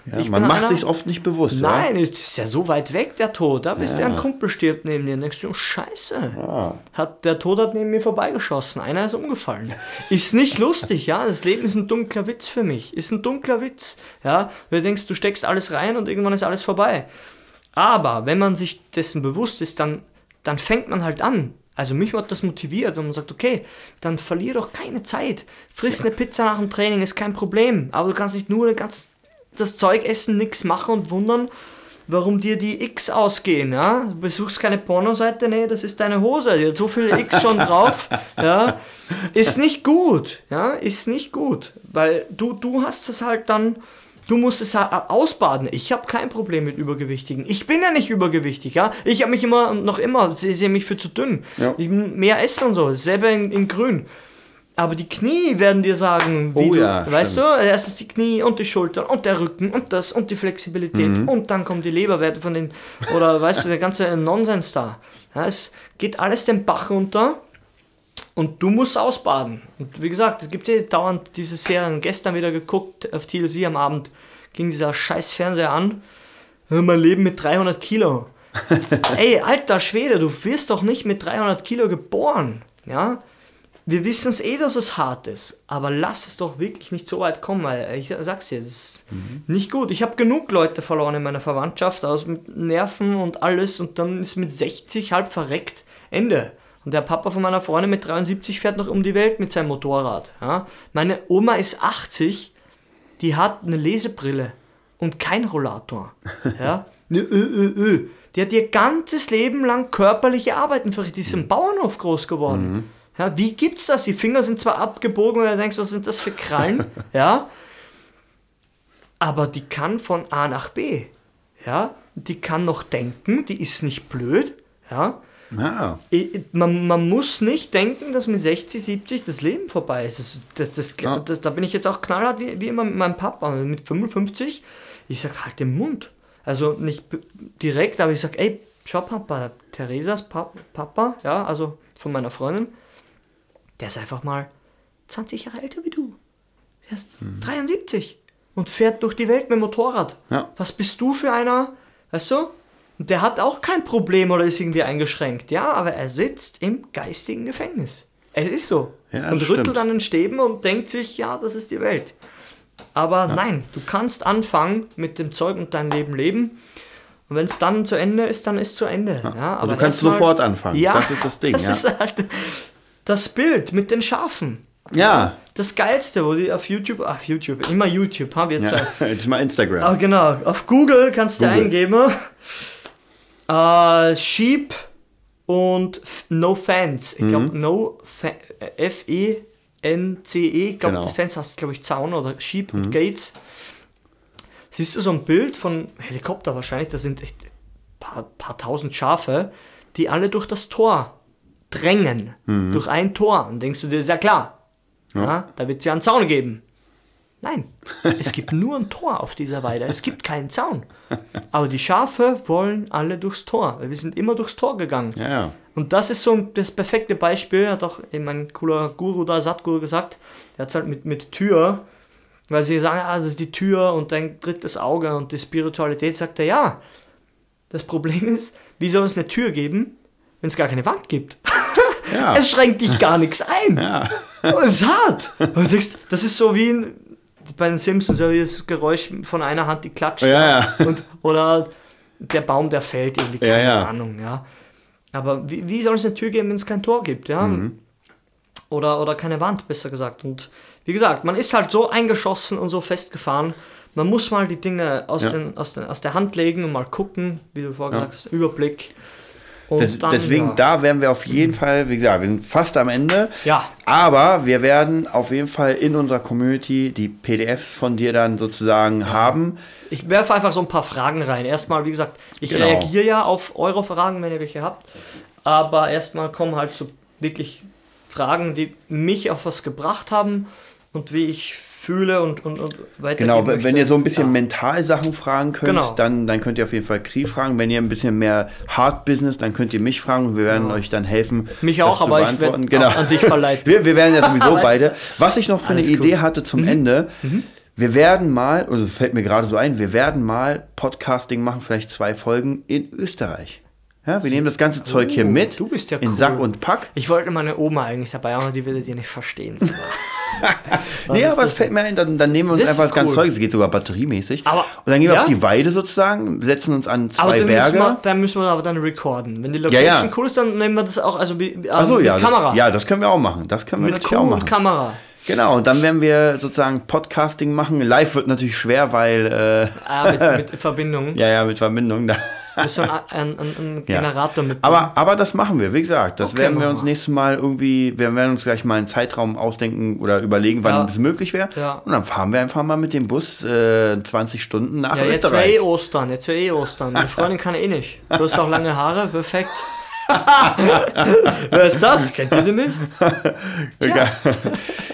Ja, man macht einer- sich oft nicht bewusst. Nein, es ist ja so weit weg, der Tod. Da bist du, ein Kumpel stirbt neben dir. Dann denkst du, oh, scheiße. Hat, der Tod hat neben mir vorbeigeschossen. Einer ist umgefallen. Ist nicht lustig, ja. Das Leben ist ein dunkler Witz für mich. Ist ein dunkler Witz. Ja. Du denkst, du steckst alles rein und irgendwann ist alles vorbei. Aber wenn man sich dessen bewusst ist, dann, dann fängt man halt an. Also mich hat das motiviert, wenn man sagt, okay, dann verlier doch keine Zeit. Friss eine Pizza nach dem Training, ist kein Problem. Aber du kannst nicht nur ganz das Zeug essen, nichts machen und wundern, warum dir die X ausgehen, ja? Du besuchst keine Pornoseite, nee, das ist deine Hose, die hat so viele X schon drauf, ja? Ist nicht gut, ja? Ist nicht gut, weil du, du hast es halt dann, du musst es ausbaden. Ich habe kein Problem mit Übergewichtigen. Ich bin ja nicht übergewichtig, ja? Ich habe mich immer noch immer, sie sehe mich für zu dünn. Ja. Ich mehr esse und so, selber in, in grün. Aber die Knie werden dir sagen, wie Oh du, ja, weißt stimmt. du, erstens die Knie und die Schultern und der Rücken und das und die Flexibilität Mhm. und dann kommen die Leberwerte von den, oder weißt du, der ganze Nonsens da. Ja, es geht alles den Bach runter und du musst ausbaden. Und wie gesagt, es gibt ja dauernd diese Serien, gestern wieder geguckt auf TLC am Abend, ging dieser scheiß Fernseher an, mein Leben mit 300 Kilo. Ey, alter Schwede, du wirst doch nicht mit 300 Kilo geboren, ja? wir wissen es eh, dass es hart ist, aber lass es doch wirklich nicht so weit kommen, weil ich sag's dir, das ist nicht gut. Ich habe genug Leute verloren in meiner Verwandtschaft, aus mit Nerven und alles und dann ist mit 60 halb verreckt, Ende. Und der Papa von meiner Freundin mit 73 fährt noch um die Welt mit seinem Motorrad. Ja? Meine Oma ist 80, die hat eine Lesebrille und kein Rollator. Ja? Ö, ö, ö. Die hat ihr ganzes Leben lang körperliche Arbeiten verrichtet. Die ist im Bauernhof groß geworden. Ja, wie gibt's das? Die Finger sind zwar abgebogen und du denkst, was sind das für Krallen? ja. Aber die kann von A nach B. Ja. Die kann noch denken, die ist nicht blöd. Ja. I- Man, man muss nicht denken, dass mit 60, 70 das Leben vorbei ist. Das, das, das, Ja. das, da bin ich jetzt auch knallhart wie, wie immer mit meinem Papa. Mit 55, ich sag halt den Mund. Also nicht direkt, aber ich sag, ey, schau Papa, Theresas pa Papa, ja, also von meiner Freundin, der ist einfach mal 20 Jahre älter wie du. Der ist 73 und fährt durch die Welt mit dem Motorrad. Ja. Was bist du für einer, weißt du? Der hat auch kein Problem oder ist irgendwie eingeschränkt. Ja, aber er sitzt im geistigen Gefängnis. Es ist so. Ja, und rüttelt stimmt. an den Stäben und denkt sich, ja, das ist die Welt. Aber nein, du kannst anfangen mit dem Zeug und dein Leben leben. Und wenn es dann zu Ende ist, dann ist es zu Ende. Ja, Und du aber kannst erst mal- sofort anfangen. Ja, Das ist das Ding, Das ja. ist halt das Bild mit den Schafen. Ja. Das Geilste, wo die auf YouTube, ach YouTube, immer YouTube, haben wir zwei. ja. Jetzt mal Instagram. Ah, genau. Auf Google kannst du Google. eingeben. Äh, Sheep und F- No Fans. Ich glaube, No Fa- äh, F-E-N-C-E. Ich glaube, Genau. die Fans heißt, glaube ich, Zaun oder Sheep und Gates. Siehst du so ein Bild von Helikopter wahrscheinlich? Da sind echt paar, paar tausend Schafe, die alle durch das Tor drängen. Durch ein Tor. Und denkst du dir, ist ja klar. Ja. da wird es ja einen Zaun geben. Nein, es gibt nur ein Tor auf dieser Weide. Es gibt keinen Zaun. Aber die Schafe wollen alle durchs Tor. weil Wir sind immer durchs Tor gegangen. Ja, ja. Und das ist so ein- das perfekte Beispiel, hat auch eben mein cooler Guru da, Satguru, gesagt. Der hat es halt mit, mit Tür, weil sie sagen, ah, das ist die Tür und dein drittes Auge und die Spiritualität, sagt er, ja. Das Problem ist, wie soll es eine Tür geben, wenn es gar keine Wand gibt? Ja. Es schränkt dich gar nichts ein. Ja. Oh, es ist hart. Und du denkst, das ist so wie in, bei den Simpsons, so wie das Geräusch von einer Hand, die klatscht. Ja, ja. Und, oder der Baum, der fällt, irgendwie, keine Ja, ja. Ahnung, ja. Aber wie, wie soll es eine Tür geben, wenn es kein Tor gibt, ja? Mhm. Oder, oder keine Wand, besser gesagt. Und wie gesagt, man ist halt so eingeschossen und so festgefahren. Man muss mal die Dinge aus, Ja. den, aus, den, aus der Hand legen und mal gucken, wie du vorher gesagt hast, Überblick. Dann, deswegen, ja. da werden wir auf jeden Fall, wie gesagt, wir sind fast am Ende. Ja. Aber wir werden auf jeden Fall in unserer Community die PDFs von dir dann sozusagen haben. Ich werfe einfach so ein paar Fragen rein. Erstmal, wie gesagt, ich Genau. reagiere ja auf eure Fragen, wenn ihr welche habt. Aber erstmal kommen halt so wirklich Fragen, die mich auf was gebracht haben und wie ich fühle und, und, und weiter. Genau, wenn wenn ihr so ein bisschen ja. mental Sachen fragen könnt, Genau. dann, dann könnt ihr auf jeden Fall Kri fragen. Wenn ihr ein bisschen mehr Hard Business, dann könnt ihr mich fragen und wir werden euch dann helfen. Mich das auch, zu aber ich beantworten. werd genau. an dich verleiten. Wir, wir werden ja sowieso beide. Was ich noch für Alles eine cool. Mhm. Idee hatte zum Ende, wir werden mal, also fällt mir gerade so ein, wir werden mal Podcasting machen, vielleicht zwei Folgen in Österreich. Ja, wir nehmen das ganze Zeug hier Oh, mit du bist ja in cool. Sack und Pack. Ich wollte meine Oma eigentlich dabei haben, aber die würde dir nicht verstehen. Nee, aber es fällt mir ein, dann, dann nehmen wir uns Das einfach das ganze cool. Zeug, es geht sogar batteriemäßig. Aber- und dann gehen wir ja? auf die Weide sozusagen, setzen uns an Aber zwei dann müssen, wir, Berge. dann müssen wir aber dann recorden. Wenn die Ja, Location ja. cool ist, dann nehmen wir das auch also wie, äh, Achso, mit ja, Kamera. Das, ja, das können wir auch machen. Das können wir mit natürlich Crew auch machen. Kamera. Genau, und dann werden wir sozusagen Podcasting machen. Live wird natürlich schwer, weil, Ah, mit, mit Verbindung. äh, ja, ja, mit Verbindung. Da. Muss so ein, ein, ein, ein Ja. Generator mit. Aber, aber das machen wir, wie gesagt. Das Okay, werden wir uns wir. nächstes Mal irgendwie, wir werden uns gleich mal einen Zeitraum ausdenken oder überlegen, wann Ja. es möglich wäre. Ja. Und dann fahren wir einfach mal mit dem Bus äh, 20 Stunden nach ja, jetzt wäre Österreich. eh Ostern. Jetzt wäre eh Ostern. Meine Freundin kann eh nicht. Du hast auch lange Haare, perfekt. Wer ist das? Kennt ihr den nicht? Ja.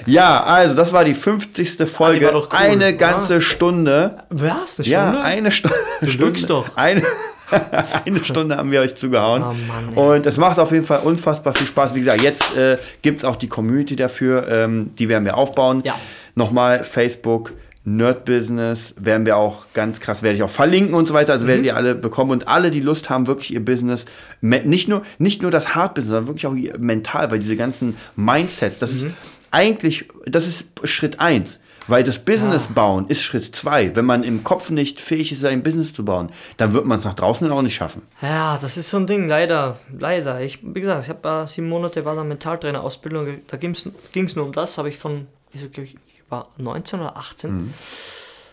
ja, also das war die 50. Folge. war doch cool, eine oder? ganze Stunde. Was? Eine Ja, Stunde? eine Stunde. Du lügst doch. Eine, eine Stunde haben wir euch zugehauen. Oh Mann, und es macht auf jeden Fall unfassbar viel Spaß. Wie gesagt, jetzt äh, gibt es auch die Community dafür. Ähm, die werden wir aufbauen. Ja. Nochmal Facebook. Nerd Business werden wir auch ganz krass, werde ich auch verlinken und so weiter. Also Mhm. werdet ihr alle bekommen und alle, die Lust haben, wirklich ihr Business, nicht nur, nicht nur das Hard Business, sondern wirklich auch ihr mental, weil diese ganzen Mindsets, das Mhm. ist eigentlich, das ist Schritt eins. Weil das Business bauen ist Schritt zwei. Wenn man im Kopf nicht fähig ist, sein Business zu bauen, dann wird man es nach draußen auch nicht schaffen. Ja, das ist so ein Ding, leider, leider. Ich, wie gesagt, ich habe äh, sieben Monate war da Mentaltrainer-Ausbildung, da ging es nur um das, habe ich von, ich, war 19 oder 18 Mhm.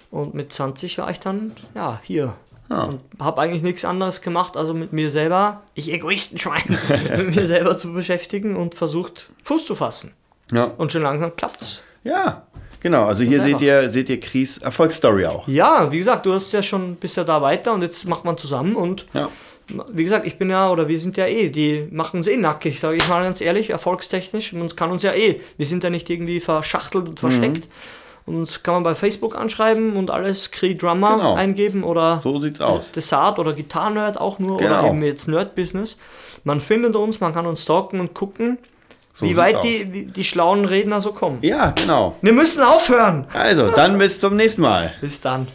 und mit 20 war ich dann, ja, hier. Ja. Und habe eigentlich nichts anderes gemacht, also mit mir selber, ich Egoistenschwein, mit mir selber zu beschäftigen und versucht, Fuß zu fassen. Ja. Und schon langsam klappt's. Ja, genau. Also hier seht ihr, seht ihr Chris Erfolgsstory auch. Ja, wie gesagt, du hast ja schon, bist ja da weiter und jetzt macht man zusammen und Ja. wie gesagt, ich bin ja, oder wir sind ja eh, die machen uns eh nackig, sage ich mal ganz ehrlich, erfolgstechnisch. Und uns kann uns ja eh, wir sind ja nicht irgendwie verschachtelt und versteckt. Mhm. Uns kann man bei Facebook anschreiben und alles Cree Drummer Genau. eingeben oder So sieht's aus. Desart oder Gitarrenerd auch nur Genau. oder eben jetzt Nerd Business. Man findet uns, man kann uns stalken und gucken, so wie weit die, die, die schlauen Redner so kommen. Ja, genau. Wir müssen aufhören. Also, dann bis zum nächsten Mal. Bis dann.